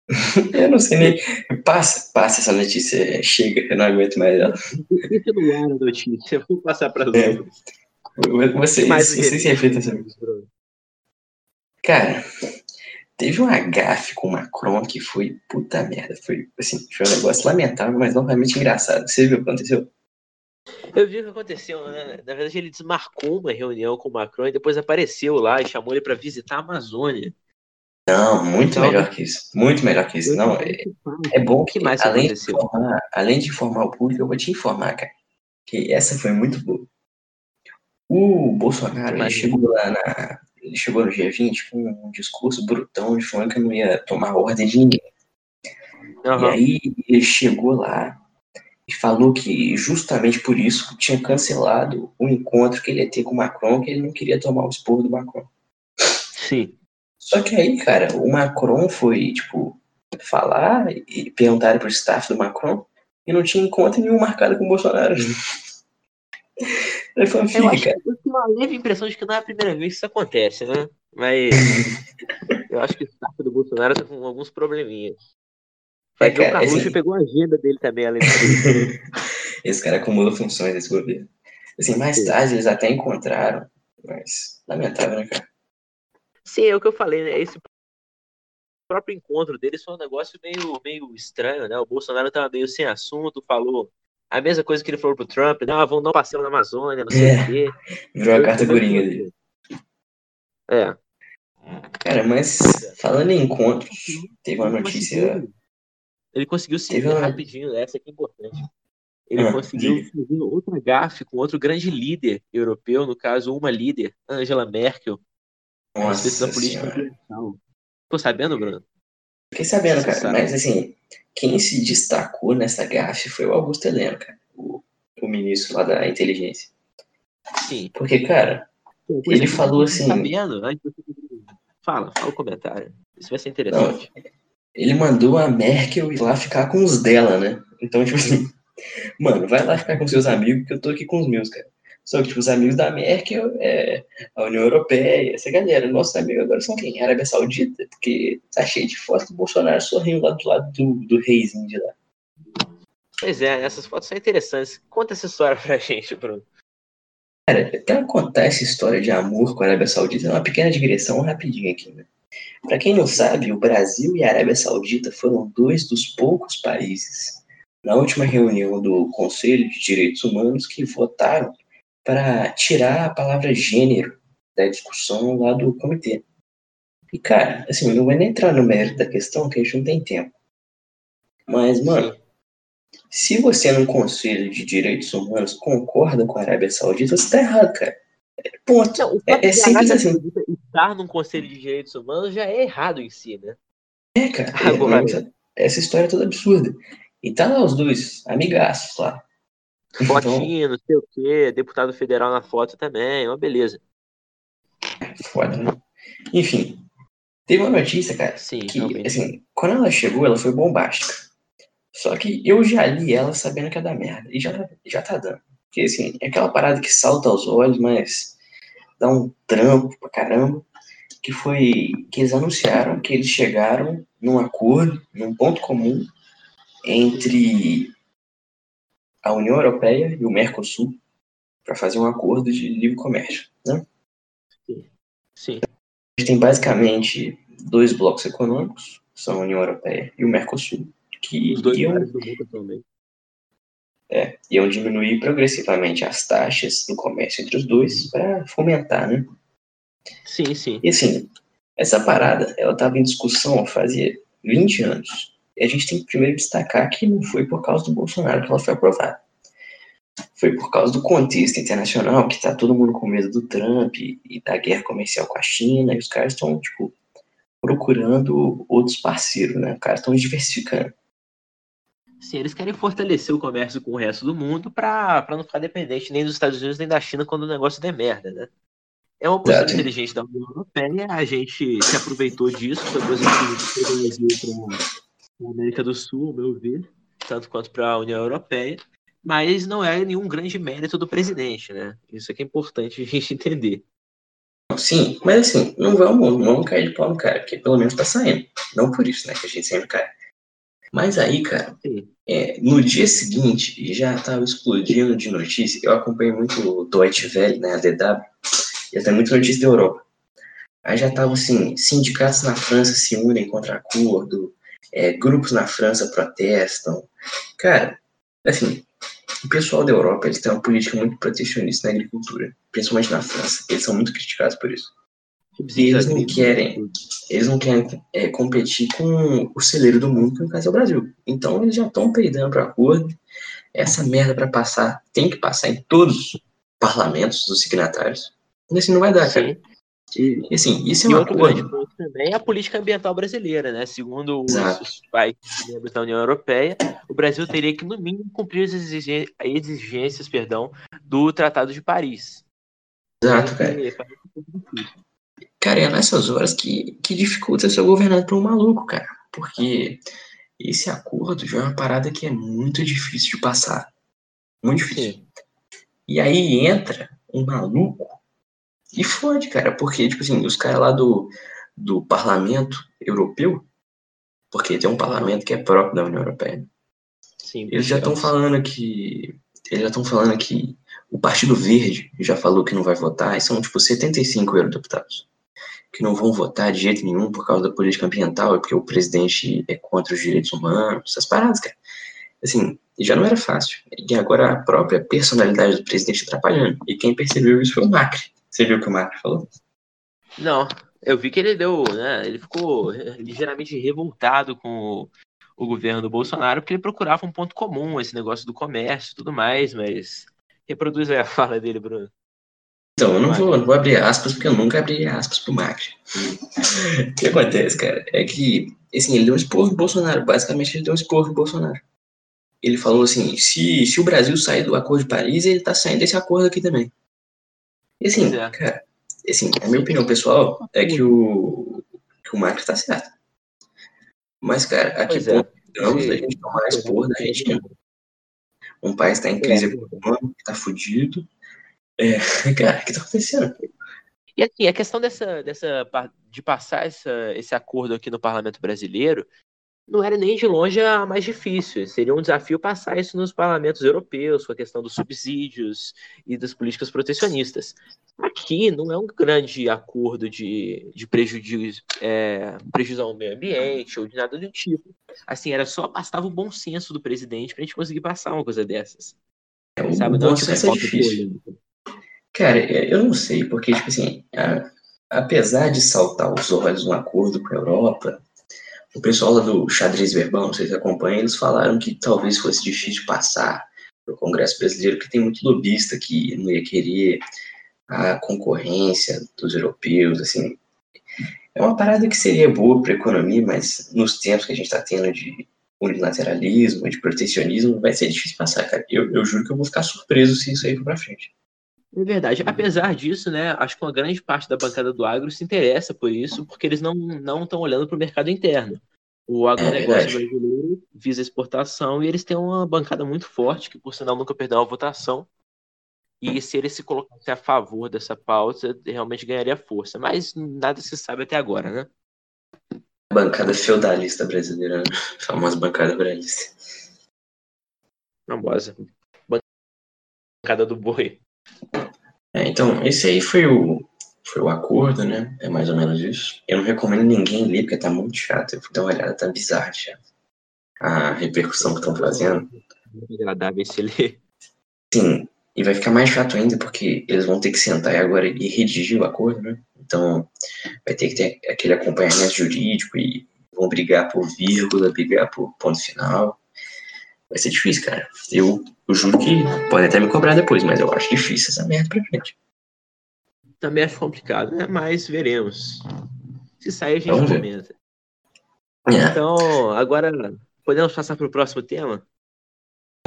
B: <laughs> eu não sei nem. Passa, passa essa notícia, chega, eu não aguento mais ela.
C: Fica no ar a notícia, eu vou passar para os
B: É.
C: outros.
B: Vocês,
C: Mais
B: vocês
C: jeito.
B: refletem sobre isso. Cara, teve um gafe com o Macron que foi puta merda. Foi, assim, foi um negócio lamentável, mas novamente engraçado. Você viu o que aconteceu?
C: Eu vi o que aconteceu, né? Na verdade, ele desmarcou uma reunião com o Macron e depois apareceu lá e chamou ele para visitar a Amazônia.
B: Não, muito
C: Não.
B: melhor que isso. Muito melhor que isso. Não, é, é bom que,
C: mais
B: além, de
C: aconteceu?
B: informar, além de informar o público, eu vou te informar, cara. Que essa foi muito boa. O Bolsonaro, ele chegou lá na. Ele chegou no G20 com um discurso brutão de falando que não ia tomar ordem de ninguém. E
C: Aham.
B: aí ele chegou lá e falou que justamente por isso tinha cancelado o encontro que ele ia ter com o Macron, que ele não queria tomar o esporro do Macron.
C: Sim.
B: Só que aí, cara, o Macron foi, tipo, falar e perguntaram pro staff do Macron e não tinha encontro nenhum marcado com o Bolsonaro.
C: Eu
B: filho,
C: acho
B: cara.
C: que eu tenho uma leve impressão de que não é a primeira vez que isso acontece, né? Mas <laughs> eu acho que o staff do Bolsonaro tá com alguns probleminhas.
B: É,
C: ver o Carluxo pegou a agenda dele também, além. <laughs>
B: Esse cara acumula funções nesse governo. Assim, mais
C: Sim.
B: tarde eles até encontraram, mas lamentável, né, cara?
C: Sim, é o que eu falei, né? Esse próprio encontro deles foi um negócio meio, meio estranho, né? O Bolsonaro tava meio sem assunto, falou a mesma coisa que ele falou pro Trump, né? Ah, vamos dar um passeio na Amazônia, não sei
B: É.
C: o quê.
B: Virou a carta coringa dele.
C: É.
B: Cara, mas falando em encontros, teve uma notícia.
C: Ele conseguiu se
B: uma-
C: rapidinho, essa que é importante. Ele
B: Ah,
C: conseguiu
B: diga.
C: fazer outra gafe com outro grande líder europeu, no caso, uma líder, Angela Merkel, a respeito da
B: Nossa
C: política ambiental. Ficou sabendo, Bruno?
B: Fiquei sabendo,
C: Você
B: cara.
C: sabe.
B: Mas assim, quem se destacou nessa gafe foi o Augusto Heleno, cara. O, o ministro lá da inteligência.
C: Sim.
B: Porque, cara, Ele falou assim-
C: Sabendo, antes você- Fala, fala o comentário. Isso vai ser interessante.
B: Ele mandou a Merkel ir lá ficar com os dela, né? Então, tipo assim, <laughs> mano, vai lá ficar com seus amigos, que eu tô aqui com os meus, cara. Só que, tipo, os amigos da Merkel é a União Europeia, essa galera. Nossos amigos agora são quem? Arábia Saudita, porque tá cheio de foto do Bolsonaro sorrindo lá do lado do, do reizinho de lá.
C: Pois é, essas fotos são interessantes. Conta essa história pra gente, Bruno.
B: Cara, pra contar essa história de amor com a Arábia Saudita, é uma pequena digressão rapidinho aqui, né? Pra quem não sabe, o Brasil e a Arábia Saudita foram dois dos poucos países na última reunião do Conselho de Direitos Humanos que votaram para tirar a palavra gênero da discussão lá do comitê. E, cara, assim, eu não vou nem entrar no mérito da questão, que a gente não tem tempo. Mas, mano, se você num Conselho de Direitos Humanos concorda com a Arábia Saudita, você tá errado, cara. É, Ponto.
C: Não,
B: É- é simples assim.
C: Estar num Conselho de Direitos Humanos já é errado em si, né?
B: É, cara. é,
C: Agora.
B: não, essa, essa história é toda absurda. E tá lá os dois, amigaços lá. Então,
C: Fotinho, não sei o quê, deputado federal na foto também, uma beleza.
B: foda, né? Enfim, teve uma notícia, cara,
C: Sim,
B: que,
C: realmente.
B: assim, quando ela chegou, ela foi bombástica. Só que eu já li ela sabendo que ia dar merda. E já, já tá dando. Porque, assim, é aquela parada que salta aos olhos, mas dá um trampo pra caramba. Que foi que eles anunciaram que eles chegaram num acordo, num ponto comum entre a União Europeia e o Mercosul para fazer um acordo de livre comércio. Né?
C: Sim.
B: A gente tem basicamente dois blocos econômicos, são a União Europeia e o Mercosul, que
C: Os dois
B: iam
C: do mundo também.
B: É, iam diminuir progressivamente as taxas do comércio entre os dois para fomentar, né?
C: Sim, sim.
B: E assim, essa parada, ela estava em discussão fazia 20 anos. E a gente tem que primeiro destacar que não foi por causa do Bolsonaro que ela foi aprovada. Foi por causa do contexto internacional, que tá todo mundo com medo do Trump e, e da guerra comercial com a China, e os caras estão, tipo, procurando outros parceiros, né? Os caras estão diversificando.
C: Sim, eles querem fortalecer o comércio com o resto do mundo para não ficar dependente nem dos Estados Unidos nem da China quando o negócio der merda, né? É uma
B: Exato.
C: inteligente da União Europeia, a gente se aproveitou disso, foi positivo para a América do Sul, ao meu ver, tanto quanto para a União Europeia, mas não é nenhum grande mérito do presidente, né? Isso é que é importante a gente entender.
B: Sim, mas assim, não vamos, não vamos cair de pau no cara, porque pelo menos tá saindo. Não por isso, né, que a gente sempre cai. Mas aí, cara, é, no dia seguinte, já tava explodindo de notícia. Eu acompanhei muito o Deutsche Welle, né, a DW, e até muita notícia da Europa. Aí já tava assim, sindicatos na França se unem contra acordo, é, grupos na França protestam. Cara, assim, o pessoal da Europa, eles têm uma política muito protecionista na agricultura, principalmente na França. Eles são muito criticados por isso. E eles não querem. Eles não querem é, competir com o celeiro do mundo, que no caso é o Brasil. Então eles já estão peidando para acordo. Essa merda para passar tem que passar em todos os parlamentos dos signatários. Porque assim não vai dar, cara.
C: Sim.
B: E, e, assim, isso é
C: E
B: um
C: outro grande ponto também é a política ambiental brasileira, né? Segundo os,
B: Exato.
C: os países membros da União Europeia, o Brasil teria que, no mínimo, cumprir as exige- exigências perdão, do Tratado de Paris.
B: Exato, cara. Cara, é nessas horas que, que dificulta ser governado por um maluco, cara. Porque esse acordo já é uma parada que é muito difícil de passar. Muito difícil. E aí entra um maluco e fode, cara. Porque, tipo assim, os caras lá do, do parlamento europeu, porque tem um parlamento que é próprio da União Europeia,
C: Sim,
B: eles já estão falando que. Eles já estão falando que o Partido Verde já falou que não vai votar, e são tipo 75 eurodeputados que não vão votar de jeito nenhum por causa da política ambiental, e porque o presidente é contra os direitos humanos, essas paradas, cara. Assim, já não era fácil. E agora a própria personalidade do presidente atrapalhando. E quem percebeu isso foi o Macri. Você viu o que o Macri falou?
C: Não, eu vi que ele deu, né? Ele ficou ligeiramente revoltado com o governo do Bolsonaro, porque ele procurava um ponto comum, esse negócio do comércio e tudo mais, mas reproduz aí a <laughs> fala dele, Bruno.
B: Então, eu não vou, não vou abrir aspas, porque eu nunca abri aspas pro Macri. o que acontece, cara, é que, assim, ele deu um esporro no Bolsonaro. Basicamente, ele deu um esporro no Bolsonaro. Ele falou assim, se, se o Brasil sair do Acordo de Paris, ele tá saindo desse acordo aqui também. E assim,
C: é.
B: cara, assim, a minha opinião pessoal é que o, que o Macri tá certo. Mas, cara, aqui
C: Pois é.
B: ponto chegamos
C: Sim.
B: a gente tomar esporro da Argentina. Um país tá em crise econômica, tá fudido. É, <laughs> cara, o que tá acontecendo?
C: E assim, a questão dessa, dessa de passar essa, esse acordo aqui no Parlamento Brasileiro não era nem de longe a mais difícil. Seria um desafio passar isso nos parlamentos europeus, com a questão dos subsídios e das políticas protecionistas. Aqui não é um grande acordo de, de prejuízo, é, prejuízo ao meio ambiente ou de nada do tipo. Assim, era só bastava o bom senso do presidente para a gente conseguir passar uma coisa dessas.
B: É,
C: Sabe? Não tipo
B: é
C: de
B: difícil.
C: política.
B: Cara, é, eu não sei, porque, tipo assim, a- apesar de saltar os olhos no acordo com a Europa, o pessoal lá do xadrez verbal, não sei se acompanha, eles falaram que talvez fosse difícil passar no Congresso Brasileiro, porque tem muito lobista que não ia querer a concorrência dos europeus, assim. É uma parada que seria boa para a economia, mas nos tempos que a gente está tendo de unilateralismo, de protecionismo, vai ser difícil passar, cara. Eu, eu juro que eu vou ficar surpreso se isso aí for pra frente.
C: É verdade. Apesar disso, né, acho que uma grande parte da bancada do agro se interessa por isso, porque eles não não estão olhando para o mercado interno. O agronegócio
B: verdade.
C: brasileiro visa exportação e eles têm uma bancada muito forte, que por sinal nunca perdeu uma votação. E se eles se colocassem a favor dessa pauta, realmente ganharia força. Mas nada se sabe até agora, né?
B: Bancada feudalista brasileira, né? famosa bancada brasileira.
C: Famosa. Bancada do boi.
B: É, então, esse aí foi o, foi o acordo, né? É mais ou menos isso. Eu não recomendo ninguém ler, porque tá muito chato. Eu fui dar uma olhada, tá bizarro chato. A repercussão que estão fazendo.
C: Muito agradável esse ler.
B: Assim, E vai ficar mais chato ainda, porque eles vão ter que sentar agora e redigir o acordo, né? Então, vai ter que ter aquele acompanhamento jurídico e vão brigar por vírgula, brigar por ponto final. Vai ser difícil, cara. Eu, eu juro que podem até me cobrar depois, mas eu acho difícil essa merda pra frente.
C: Também acho complicado, né? Mas veremos. Se sair, a gente
B: Vamos
C: comenta.
B: É,
C: Então, agora podemos passar para o próximo tema?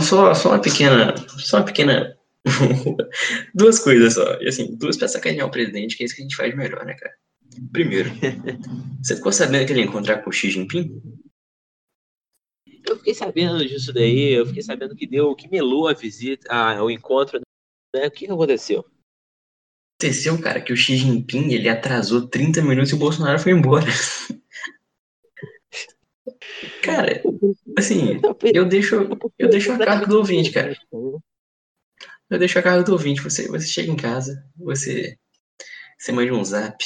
B: só, só uma pequena. Só uma pequena. <laughs> duas coisas só. E assim, duas pra sacanear o presidente, que é isso que a gente faz melhor, né, cara? Primeiro, <laughs> você ficou sabendo que ele ia encontrar com o Xi Jinping?
C: Eu fiquei sabendo disso daí, eu fiquei sabendo que deu, que melou a visita, ah, o encontro, né? O que que aconteceu?
B: Aconteceu, cara, que o Xi Jinping ele atrasou 30 minutos e o Bolsonaro foi embora. <laughs> cara, assim, eu deixo, eu deixo a cargo do ouvinte, cara. Eu deixo a cargo do ouvinte. Você, você chega em casa, você, você manda um zap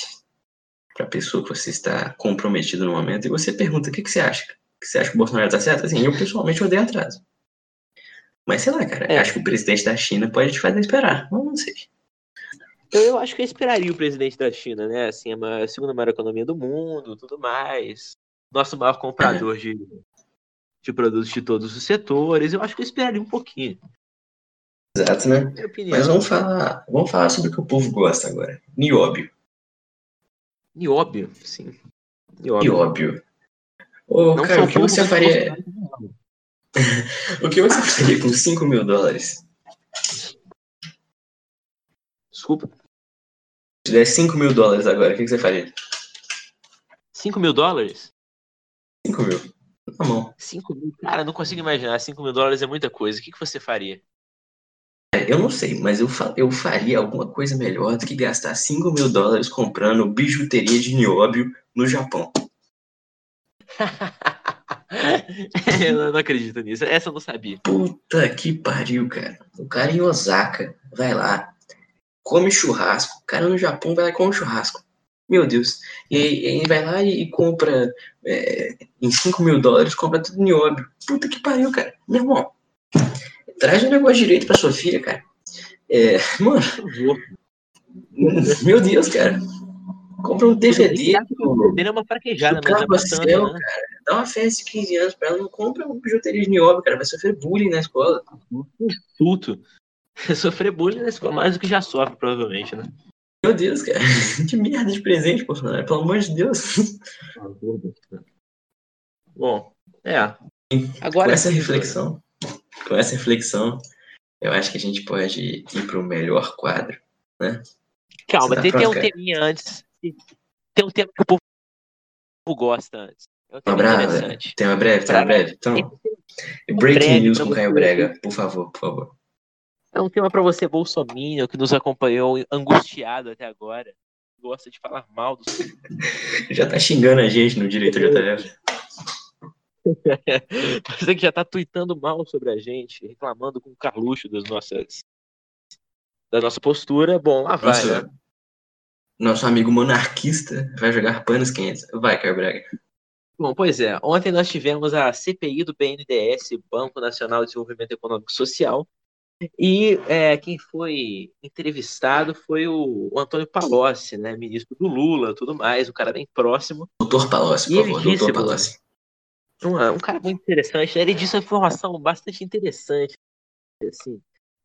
B: pra pessoa que você está comprometido no momento e você pergunta o que, que você acha. Que você acha que o Bolsonaro tá certo? Assim, eu pessoalmente odeio atraso. Mas sei lá, cara,
C: É.
B: acho que o presidente da China pode te fazer esperar. Não, não sei.
C: Eu, acho que eu esperaria o presidente da China, né? Assim, a segunda maior economia do mundo, tudo mais. Nosso maior comprador de, de produtos de todos os setores. Eu acho que eu esperaria um pouquinho.
B: Exato, né?
C: Opinião.
B: Mas vamos falar, vamos falar sobre o que o povo gosta agora. Nióbio.
C: Nióbio, sim. Nióbio.
B: Nióbio. Ô,
C: Não
B: cara, o que você faria. <laughs> O que você faria com 5 mil dólares?
C: Desculpa.
B: Se der 5 mil dólares agora, o que que você faria?
C: 5 mil dólares?
B: 5 mil. Na mão.
C: 5 mil? Cara, não consigo imaginar. 5 mil dólares é muita coisa. O que, que você faria?
B: É, Eu não sei, mas eu, fa- eu faria alguma coisa melhor do que gastar 5 mil dólares comprando bijuteria de nióbio no Japão. <laughs>
C: eu não acredito nisso. Essa eu não sabia.
B: Puta que pariu, cara. O cara em Osaka vai lá, come churrasco. O cara no Japão vai lá e come churrasco. Meu Deus. E aí vai lá e, compra é, em 5 mil dólares, compra tudo nióbio. Puta que pariu, cara. Meu irmão, traz o negócio direito pra sua filha, cara. É, <laughs> mano, meu Deus, cara. Compra um DVD.
C: O é uma fraquejada, mas é bastante, né?
B: Dá uma festa de 15 anos pra ela, não compra um bijuteria de nióbio, cara. Vai sofrer bullying na escola.
C: Tudo. Sofrer bullying na escola mais do que já sofre, provavelmente, né?
B: Meu Deus, cara. <laughs> Que merda de presente, Bolsonaro. Pelo amor de Deus.
C: Bom, é.
B: Com
C: Agora
B: essa
C: sim,
B: reflexão, com essa reflexão, eu acho que a gente pode ir pro melhor quadro.
C: Calma,
B: Você tá
C: tem, tem um
B: pronto, cara?
C: teminha antes. Tem um tema que o povo gosta antes. É um
B: Uma
C: tema
B: brava,
C: interessante.
B: tema breve, tema
C: Pra-
B: breve. Então, breaking
C: breve
B: news com Caio. Brega, por favor, por favor.
C: É um tema pra você, Bolsominion, que nos acompanhou angustiado até agora. Gosta de falar mal dos. <laughs>
B: Já tá xingando a gente no direito JF.
C: você <laughs> que já tá tweetando mal sobre a gente, reclamando com o Carluxo das nossas. Da nossa postura. Bom, lá vai,
B: Nosso,
C: né?
B: Nosso amigo monarquista vai jogar panos quentes. Vai, Caio.
C: Bom, pois é. Ontem nós tivemos a CPI do BNDES, Banco Nacional de Desenvolvimento Econômico e Social, e é, quem foi entrevistado foi o, o Antônio Palocci, né, ministro do Lula, tudo mais, um cara bem próximo,
B: Doutor Palocci, por favor,
C: disse,
B: doutor Palocci.
C: um, um cara muito interessante. né, Ele disse uma informação bastante interessante, assim,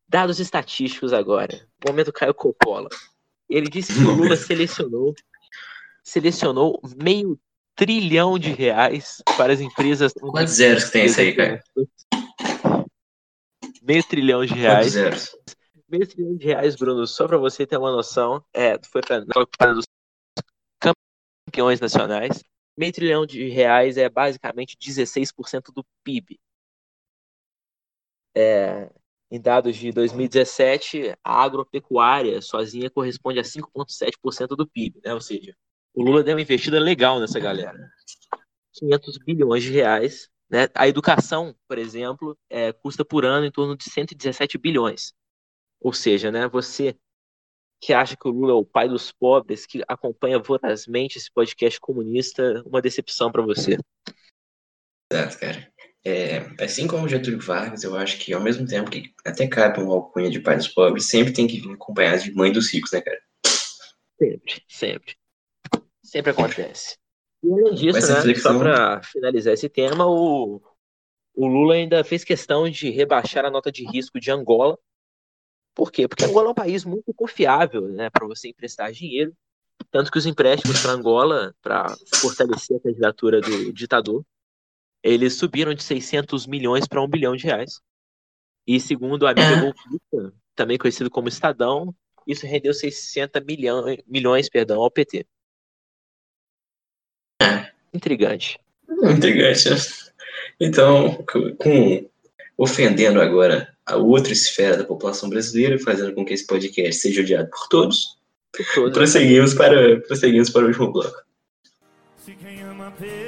C: dados estatísticos agora. Momento Caio Coppola. Ele disse que o Lula selecionou selecionou meio trilhão de reais para as empresas
B: Quantos zeros que tem isso aí, cara?
C: Meio trilhão de
B: Quantos
C: reais.
B: zeros?
C: Meio trilhão de reais, Bruno, só para você ter uma noção. É, foi para os campeões nacionais. Meio trilhão de reais é basicamente 16% do PIB. É, em dados de 2017, a agropecuária sozinha corresponde a 5,7% do PIB, né? Ou seja, o Lula deu uma investida legal nessa galera. 500 bilhões de reais. Né? A educação, por exemplo, é, custa por ano em torno de 117 bilhões. Ou seja, né, você que acha que o Lula é o pai dos pobres, que acompanha vorazmente esse podcast comunista, uma decepção para você.
B: Exato, cara. É, assim como Getúlio Vargas, eu acho que ao mesmo tempo que até cabe uma alcunha de pai dos pobres, sempre tem que vir acompanhado de mãe dos ricos, né, cara?
C: Sempre, sempre. Sempre acontece. E além disso, né,
B: reflexão-
C: só para finalizar esse tema, o, o Lula ainda fez questão de rebaixar a nota de risco de Angola. Por quê? Porque Angola é um país muito confiável né, para você emprestar dinheiro. Tanto que os empréstimos para Angola, para fortalecer a candidatura do ditador, eles subiram de 600 milhões para 1 bilhão de reais. E segundo a mídia
B: É.
C: golpista, também conhecido como Estadão, isso rendeu 60 milhões, milhões perdão, ao PT.
B: É.
C: Intrigante.
B: Intrigante, né? Então, com, ofendendo agora a outra esfera da população brasileira, fazendo com que esse podcast seja odiado por todos,
C: Por todos.
B: prosseguimos para, prosseguimos para o último bloco.
D: Se quem ama perdoa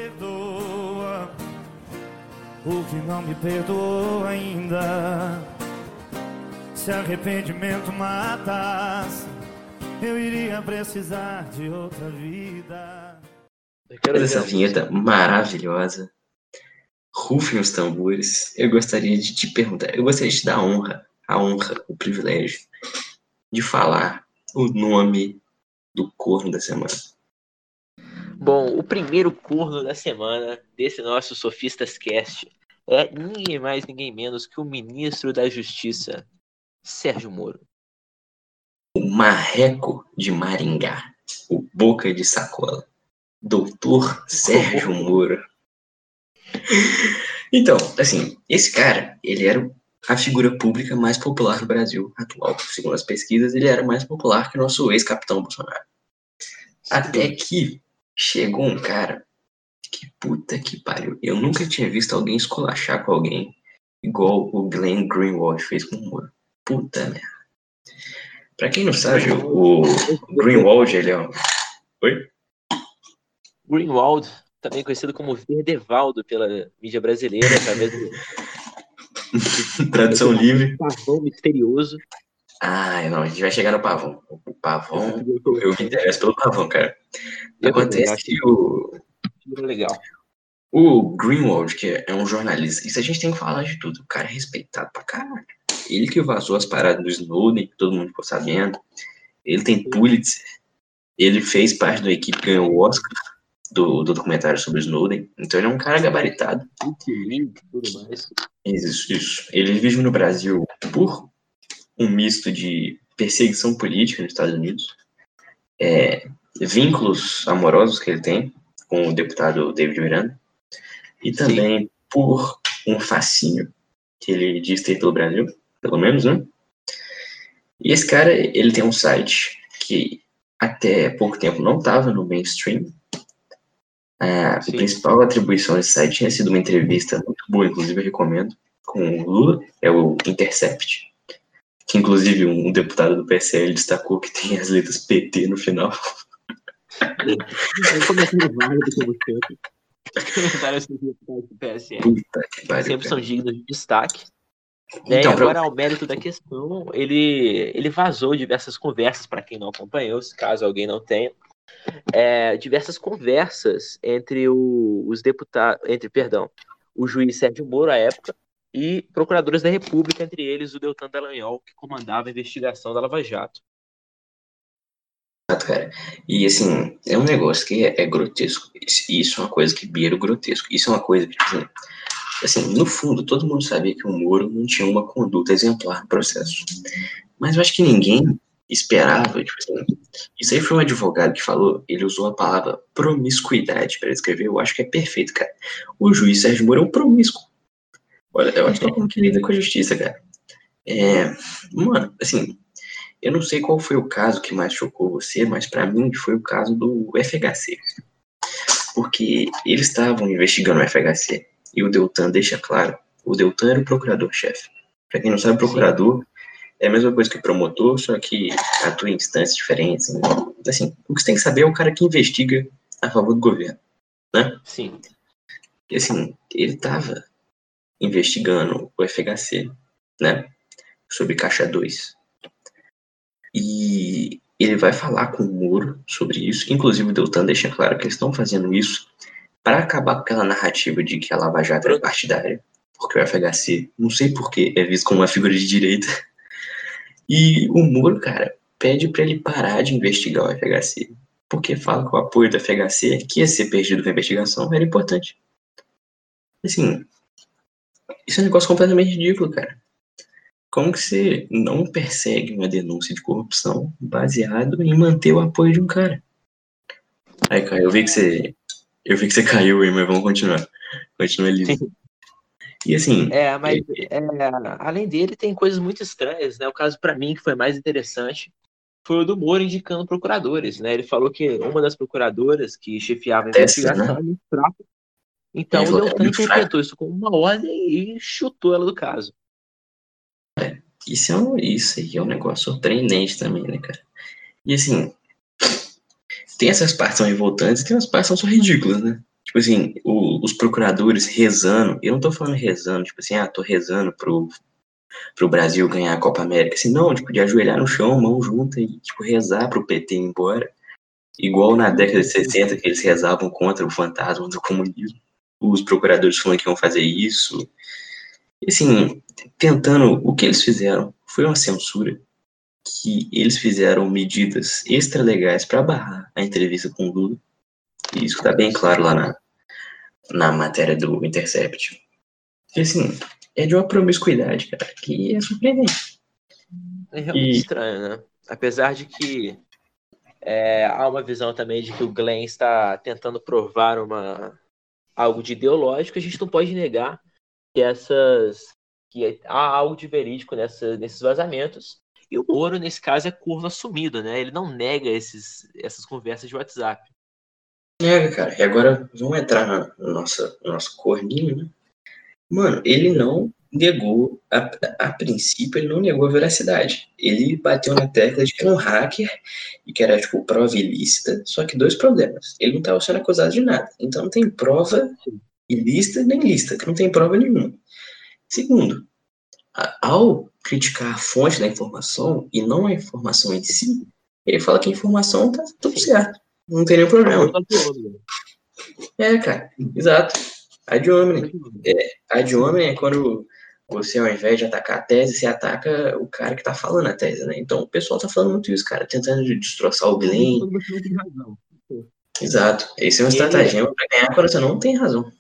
D: o que não me perdoou ainda. Se arrependimento matasse, eu iria precisar de outra vida.
C: Eu quero
B: Depois dessa
C: ver a
B: vinheta maravilhosa, rufem os tambores, eu gostaria de te perguntar, eu gostaria de te dar a honra, a honra, o privilégio de falar o nome do corno da semana.
C: Bom, o primeiro corno da semana desse nosso Sofistas Cast é ninguém mais, ninguém menos que o ministro da Justiça, Sérgio Moro.
B: O marreco de Maringá, o boca de sacola, doutor Sérgio Moro. Então, assim, esse cara, ele era a figura pública mais popular do Brasil atual. Segundo as pesquisas, ele era mais popular que o nosso ex-capitão Bolsonaro. Até que chegou um cara que puta que pariu. Eu nunca tinha visto alguém esculachar com alguém igual o Glenn Greenwald fez com o Moro. Puta merda. Pra quem não sabe, o Greenwald, ele é um... Oi?
C: Greenwald, também conhecido como Verdevaldo pela mídia brasileira, através do <laughs>
B: Tradução livre.
C: pavão misterioso.
B: Ah, não, a gente vai chegar no pavão. O pavão, eu me interesso pelo pavão, cara. Acontece que o,
C: Legal.
B: o Greenwald, que é um jornalista, isso a gente tem que falar de tudo. O cara é respeitado pra caralho. Ele que vazou as paradas do Snowden, que todo mundo ficou sabendo. Ele tem Pulitzer. Ele fez parte da equipe que ganhou o Oscar do, do documentário sobre o Snowden. Então ele é um cara gabaritado.
C: Wikileaks tudo mais.
B: Isso, isso. Ele vive no Brasil por um misto de perseguição política nos Estados Unidos, é, vínculos amorosos que ele tem com o deputado David Miranda, e também por um fascínio que ele diz ter pelo Brasil, pelo menos, né? E esse cara, ele tem um site que até pouco tempo não estava no mainstream. Ah, a
C: Sim.
B: principal atribuição desse site tinha sido uma entrevista muito boa, inclusive eu recomendo, com o Lula, é o Intercept, que inclusive um deputado do PSL destacou que tem as letras PT no final.
C: Um comentário válido, como sempre. Comentários do PSL. Sempre são dignos de destaque. Né,
B: Então,
C: e
B: pra-
C: agora, ao mérito da questão, ele, ele vazou diversas conversas, para quem não acompanhou, se caso alguém não tenha, é, diversas conversas entre o- os deputados, entre, perdão, o juiz Sérgio Moro, à época, e procuradores da República, entre eles o Deltan Dallagnol, que comandava a investigação da Lava Jato.
B: Cara. E assim, é um negócio que é, é grotesco. Isso, é uma coisa que beira o grotesco. Isso é uma coisa que, tipo assim, assim, no fundo, todo mundo sabia que o Moro não tinha uma conduta exemplar no processo. Mas eu acho que ninguém esperava, tipo assim, isso aí foi um advogado que falou, ele usou a palavra promiscuidade para descrever, eu acho que é perfeito, cara. O juiz Sérgio Moro é um promíscuo. Olha, eu acho que é como que lida com a justiça, cara. É, mano, assim, eu não sei qual foi o caso que mais chocou você, mas pra mim foi o caso do FHC. Porque eles estavam investigando o FHC e o Deltan deixa claro, o Deltan era o procurador-chefe. Pra quem não sabe, procurador é a mesma coisa que promotor, só que atua em instâncias diferentes. né? Assim, o que você tem que saber é o cara que investiga a favor do governo.
C: Sim,
B: E assim, ele estava investigando o FHC, né? Sobre Caixa 2. E ele vai falar com o Moro sobre isso. Inclusive, o Deltan deixa claro que eles estão fazendo isso para acabar com aquela narrativa de que a Lava Jato é partidária. porque o FHC, não sei porquê, é visto como uma figura de direita. <laughs> E o Moro, cara, pede para ele parar de investigar o FHC, porque fala que o apoio do FHC, que ia ser perdido com a investigação, era importante. Assim, isso é um negócio completamente ridículo, cara. Como que você não persegue uma denúncia de corrupção baseado em manter o apoio de um cara? Aí, cara, eu vi que você. Eu vi que você <laughs> caiu aí, mas vamos continuar. Continua ali. E assim,
C: É, mas é, além dele, tem coisas muito estranhas, né? O caso pra mim que foi mais interessante foi o do Moro indicando procuradores, né? Ele falou que uma das procuradoras que chefiava a investigação era muito fraca. Então o
B: era
C: Deltan interpretou isso como uma ordem e chutou ela do caso.
B: Isso, é um, isso aí é um negócio surpreendente também, né, cara? E assim, tem essas partes são revoltantes e tem umas partes são só ridículas, né? Tipo assim, o- os procuradores rezando, eu não tô falando rezando, tipo assim, ah, tô rezando pro, pro Brasil ganhar a Copa América, assim, não, tipo, de ajoelhar no chão, mão junta e, tipo, rezar pro PT ir embora. Igual na década de 60, que eles rezavam contra o fantasma do comunismo. Os procuradores falando que iam fazer isso. E, assim, tentando, o que eles fizeram foi uma censura que eles fizeram medidas extralegais para barrar a entrevista com o Lula. E isso está bem claro lá na, na matéria do Intercept. E assim, é de uma promiscuidade, cara, que é surpreendente.
C: É realmente
B: E-
C: estranho, né? Apesar de que é, há uma visão também de que o Glenn está tentando provar uma, algo de ideológico, a gente não pode negar que essas que há algo de verídico nessa, nesses vazamentos. E o Moro, nesse caso, é corno assumido, né? Ele não nega esses, essas conversas de WhatsApp.
B: Nega, cara. E agora vamos entrar na, no, nossa, no nosso corninho, né? Mano, ele não negou, a, a princípio, ele não negou a veracidade. Ele bateu na tecla de que era um hacker e que era, tipo, prova ilícita, só que dois problemas. Ele não estava sendo acusado de nada. Então não tem prova ilícita nem lista, que não tem prova nenhuma. Segundo, ao criticar a fonte da informação e não a informação em si, ele fala que a informação tá tudo certo. Não tem nenhum problema. É, cara, exato. Ad hominem. Ad hominem é quando você, ao invés de atacar a tese, você ataca o cara que tá falando a tese, né? Então o pessoal tá falando muito isso, cara, tentando destroçar o Glenn. Exato. Esse é um
C: E ele-
B: estratagema pra ganhar você não tem razão.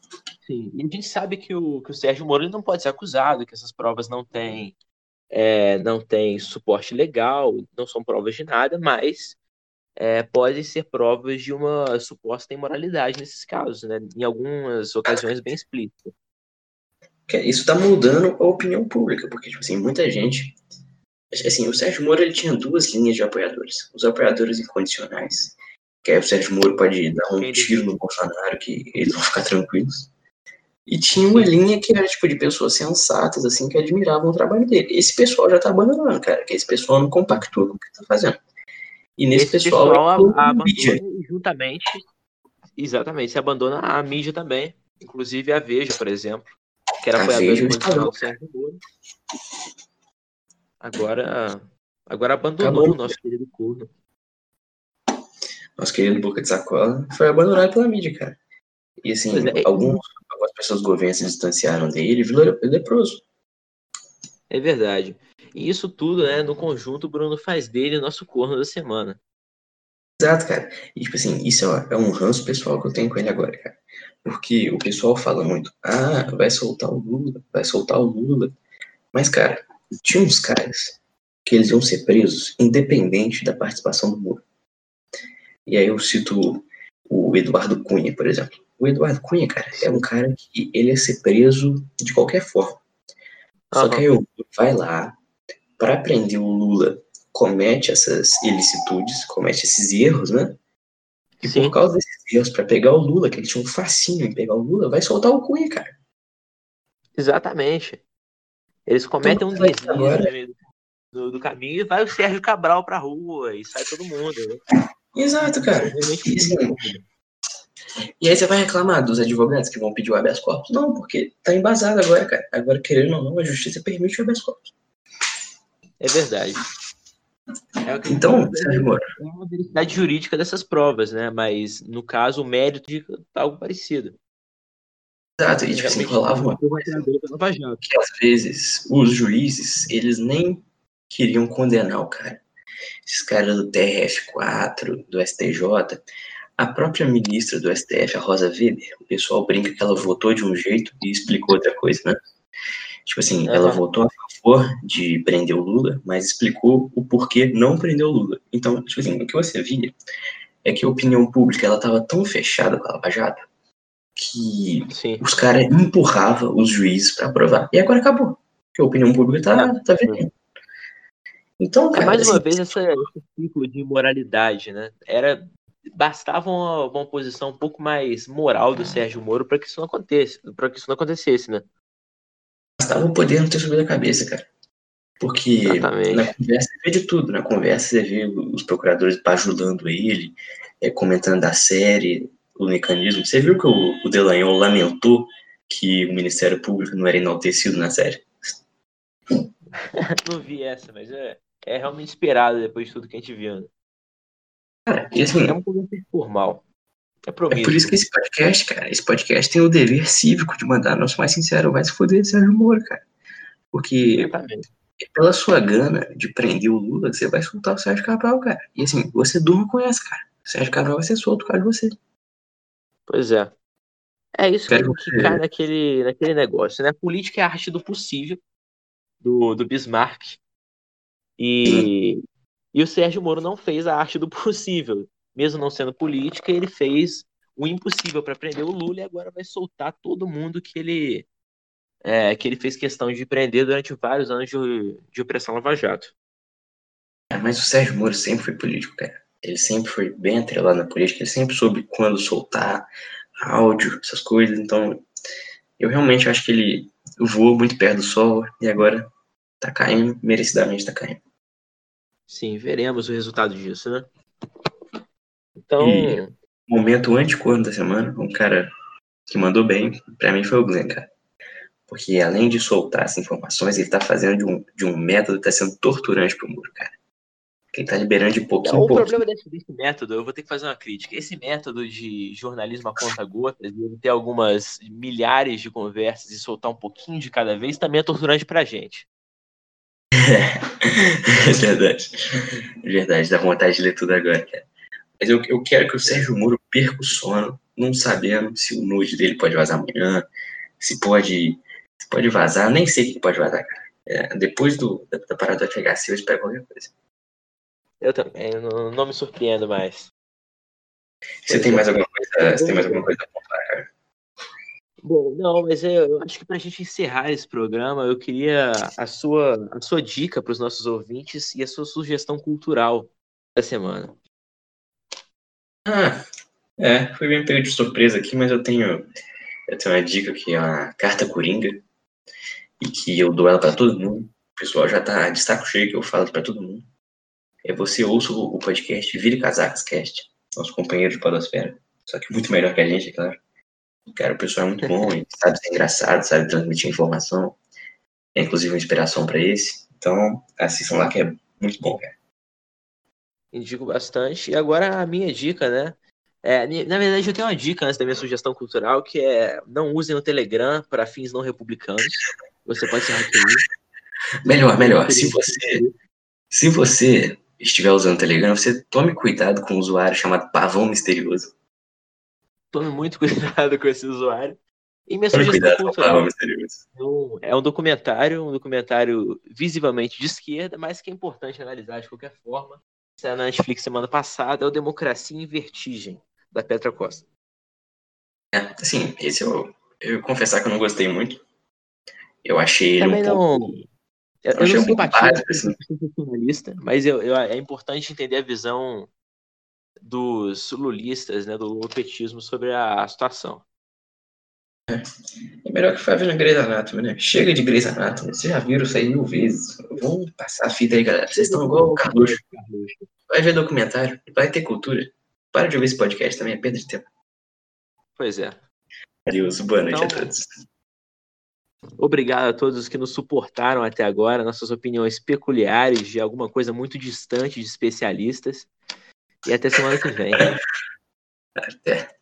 C: Sim, e a gente sabe que o, que o Sérgio Moro não pode ser acusado, que essas provas não têm, é, não têm suporte legal, não são provas de nada, mas é, podem ser provas de uma suposta imoralidade nesses casos, né? Em algumas ocasiões bem explícitas.
B: Que Isso tá mudando a opinião pública, porque, tipo assim, muita gente. Assim, o Sérgio Moro ele tinha duas linhas de apoiadores. Os apoiadores incondicionais, que aí o Sérgio Moro pode dar um tiro no Bolsonaro, que eles vão ficar tranquilos. E tinha uma linha que era, tipo, de pessoas sensatas, assim, que admiravam o trabalho dele. Esse pessoal já tá abandonando, cara, que esse pessoal não compactua com o que tá fazendo. E nesse
C: Esse
B: pessoal,
C: pessoal
B: mídia.
C: abandona juntamente, exatamente, se abandona a mídia também, inclusive a Veja, por exemplo, que era apoiadora
B: Veja
C: incondicional
B: disparou,
C: do Sérgio Moro. Agora, agora abandonou
B: Acabou.
C: o nosso querido corno.
B: Nosso querido Boca de Sacola, foi abandonado pela mídia, cara. E assim,
C: é,
B: alguns, algumas pessoas do governo se distanciaram dele, virou leproso.
C: É verdade. E isso tudo, né, no conjunto, o Bruno faz dele o nosso corno da semana.
B: Exato, cara. E tipo assim, isso é, é um ranço pessoal que eu tenho com ele agora, cara. Porque o pessoal fala muito, ah, vai soltar o Lula, vai soltar o Lula. Mas, cara, tinha uns caras que eles iam ser presos independente da participação do Moro. E aí eu cito o Eduardo Cunha, por exemplo. O Eduardo Cunha, cara, é um cara que ele ia ser preso de qualquer forma. Só que aí o Lula vai lá, para prender o Lula, comete essas ilicitudes, comete esses erros, né? E
C: Sim.
B: por causa desses erros, para pegar o Lula, que ele tinha um fascínio em pegar o Lula, vai soltar o Cunha, cara.
C: Exatamente. Eles cometem um
B: Então,
C: no meio do, do caminho e vai o Sérgio Cabral pra rua e sai todo mundo. né?
B: Exato, cara. E, assim, e aí você vai reclamar dos advogados que vão pedir o habeas corpus? Não, porque tá embasado agora, cara. Agora, querendo ou não, a justiça permite o habeas corpus.
C: É verdade. É o que
B: Então, Sérgio Moro,
C: é uma veracidade jurídica dessas provas, né? Mas no caso, o mérito de algo parecido.
B: Exato, e tipo assim, rolava uma coisa que às vezes os juízes, eles nem queriam condenar o cara. Esses caras do TRF4, do STJ, a própria ministra do STF, a Rosa Weber, o pessoal brinca que ela votou de um jeito e explicou outra coisa, né? Tipo assim, ela
C: Aham.
B: votou a favor de prender o Lula, mas explicou o porquê não prender o Lula. Então, tipo assim, o que você via é que a opinião pública ela tava tão fechada com a Lava Jato que
C: Sim.
B: os caras empurravam os juízes para aprovar. E agora acabou. Porque a opinião pública tá, tá vendo. Então,
C: É
B: cara,
C: mais uma
B: assim,
C: vez essa, esse ciclo de imoralidade, né? Era bastava uma, uma posição um pouco mais moral do Sérgio Moro para que isso não acontecesse, para que isso não acontecesse, né?
B: bastava o poder não ter subido a cabeça, cara. Porque
C: Exatamente.
B: na conversa você vê de tudo. Na conversa você vê os procuradores bajulando ele, é, comentando da série, o mecanismo. Você viu que o, o Delanhol lamentou que o Ministério Público não era enaltecido na série? <laughs>
C: Não vi essa, mas é, é realmente esperado depois de tudo que a gente viu. Né?
B: Cara, e assim,
C: É uma conversa informal. É
B: É por isso que esse podcast, cara, esse podcast tem o dever cívico de mandar nosso mais sincero, vai se foder, Sérgio Moro, cara. Porque
C: Exatamente.
B: pela sua gana de prender o Lula, você vai soltar o Sérgio Cabral, cara. E assim, você durma com essa, cara. O Sérgio Cabral vai ser solto causa de você.
C: Pois é. É isso que,
B: Quero
C: que
B: você-
C: cai naquele, naquele negócio, né? Política é a arte do possível, do, do Bismarck. E, e o Sérgio Moro não fez a arte do possível. Mesmo não sendo política, ele fez o impossível para prender o Lula e agora vai soltar todo mundo que ele, é, que ele fez questão de prender durante vários anos de, de opressão Lava Jato.
B: É, mas o Sérgio Moro sempre foi político, cara. Ele sempre foi bem atrelado na política, ele sempre soube quando soltar áudio, essas coisas. Então, eu realmente acho que ele voou muito perto do sol e agora tá caindo, merecidamente tá caindo.
C: Sim, veremos o resultado disso, né? Então,
B: E- Momento anticorno da semana, um cara que mandou bem, pra mim foi o Glenn, cara. Porque além de soltar as informações, ele tá fazendo de um, de um método que tá sendo torturante pro Muro, cara. Que ele tá liberando de pouquinho em
C: o
B: pouquinho.
C: problema desse, desse método, eu vou ter que fazer uma crítica. Esse método de jornalismo a conta gotas, de ter algumas milhares de conversas e soltar um pouquinho de cada vez, também é torturante pra gente.
B: É verdade. É verdade, dá vontade de ler tudo agora, cara. Mas eu, eu quero que o Sérgio Moro perca o sono, não sabendo se o nude dele pode vazar amanhã, se pode, se pode vazar, nem sei o que pode vazar, cara. É, depois do, da, da parada do FHC, eu espero qualquer coisa.
C: Eu também, não, não me surpreendo mais.
B: Você tem mais alguma coisa, você tem mais alguma coisa cara?
C: Bom, não, mas eu, eu acho que pra gente encerrar esse programa, eu queria a sua, a sua dica para os nossos ouvintes e a sua sugestão cultural da semana.
B: Ah, é, foi bem pego de surpresa aqui, mas eu tenho, eu tenho uma dica que é uma carta coringa e que eu dou ela pra todo mundo. O pessoal já tá de saco cheio que eu falo pra todo mundo. É você ouça o, o podcast Vire Casacas Cast, nosso companheiro de podosfera, só que muito melhor que a gente, é claro. Cara, o pessoal é muito bom, ele sabe ser engraçado, sabe transmitir informação, é inclusive uma inspiração pra esse. Então, assistam lá que é muito bom, cara.
C: Indico bastante. E agora a minha dica, né? É, na verdade, eu tenho uma dica antes da minha sugestão cultural, que é não usem o Telegram para fins não republicanos. Você pode ser hackeado.
B: Melhor, melhor. Se você, se você estiver usando o Telegram, você tome cuidado com um usuário chamado Pavão Misterioso.
C: Tome muito <laughs> cuidado com esse usuário. E minha
B: Tome
C: sugestão
B: cuidado
C: cultural é um- é um documentário, um documentário visivelmente de esquerda, mas que é importante analisar de qualquer forma. Saiu na Netflix semana passada, é o Democracia em Vertigem, da Petra Costa.
B: É, assim, esse eu, eu confessar que eu não gostei muito. Eu achei ele
C: Também
B: um
C: não.
B: pouco.
C: Eu,
B: eu
C: não
B: um
C: simpatizo com
B: assim.
C: o sensacionalista, mas eu, eu- é importante entender a visão dos lulistas, né, do lulopetismo sobre a, a situação.
B: É melhor que ficar vendo Grey's Anatomy, né? Chega de Grey's Anatomy. Vocês já viram isso aí mil vezes. Vamos passar a fita aí, galera. Vocês estão igual o Carluxo. Vai ver documentário, vai ter cultura. Para de ouvir esse podcast também, é perda de tempo.
C: Pois é.
B: Adeus, boa noite a
C: Então,
B: todos.
C: Obrigado a todos os que nos suportaram até agora, nossas opiniões peculiares de alguma coisa muito distante de especialistas. E até semana que vem.
B: Até.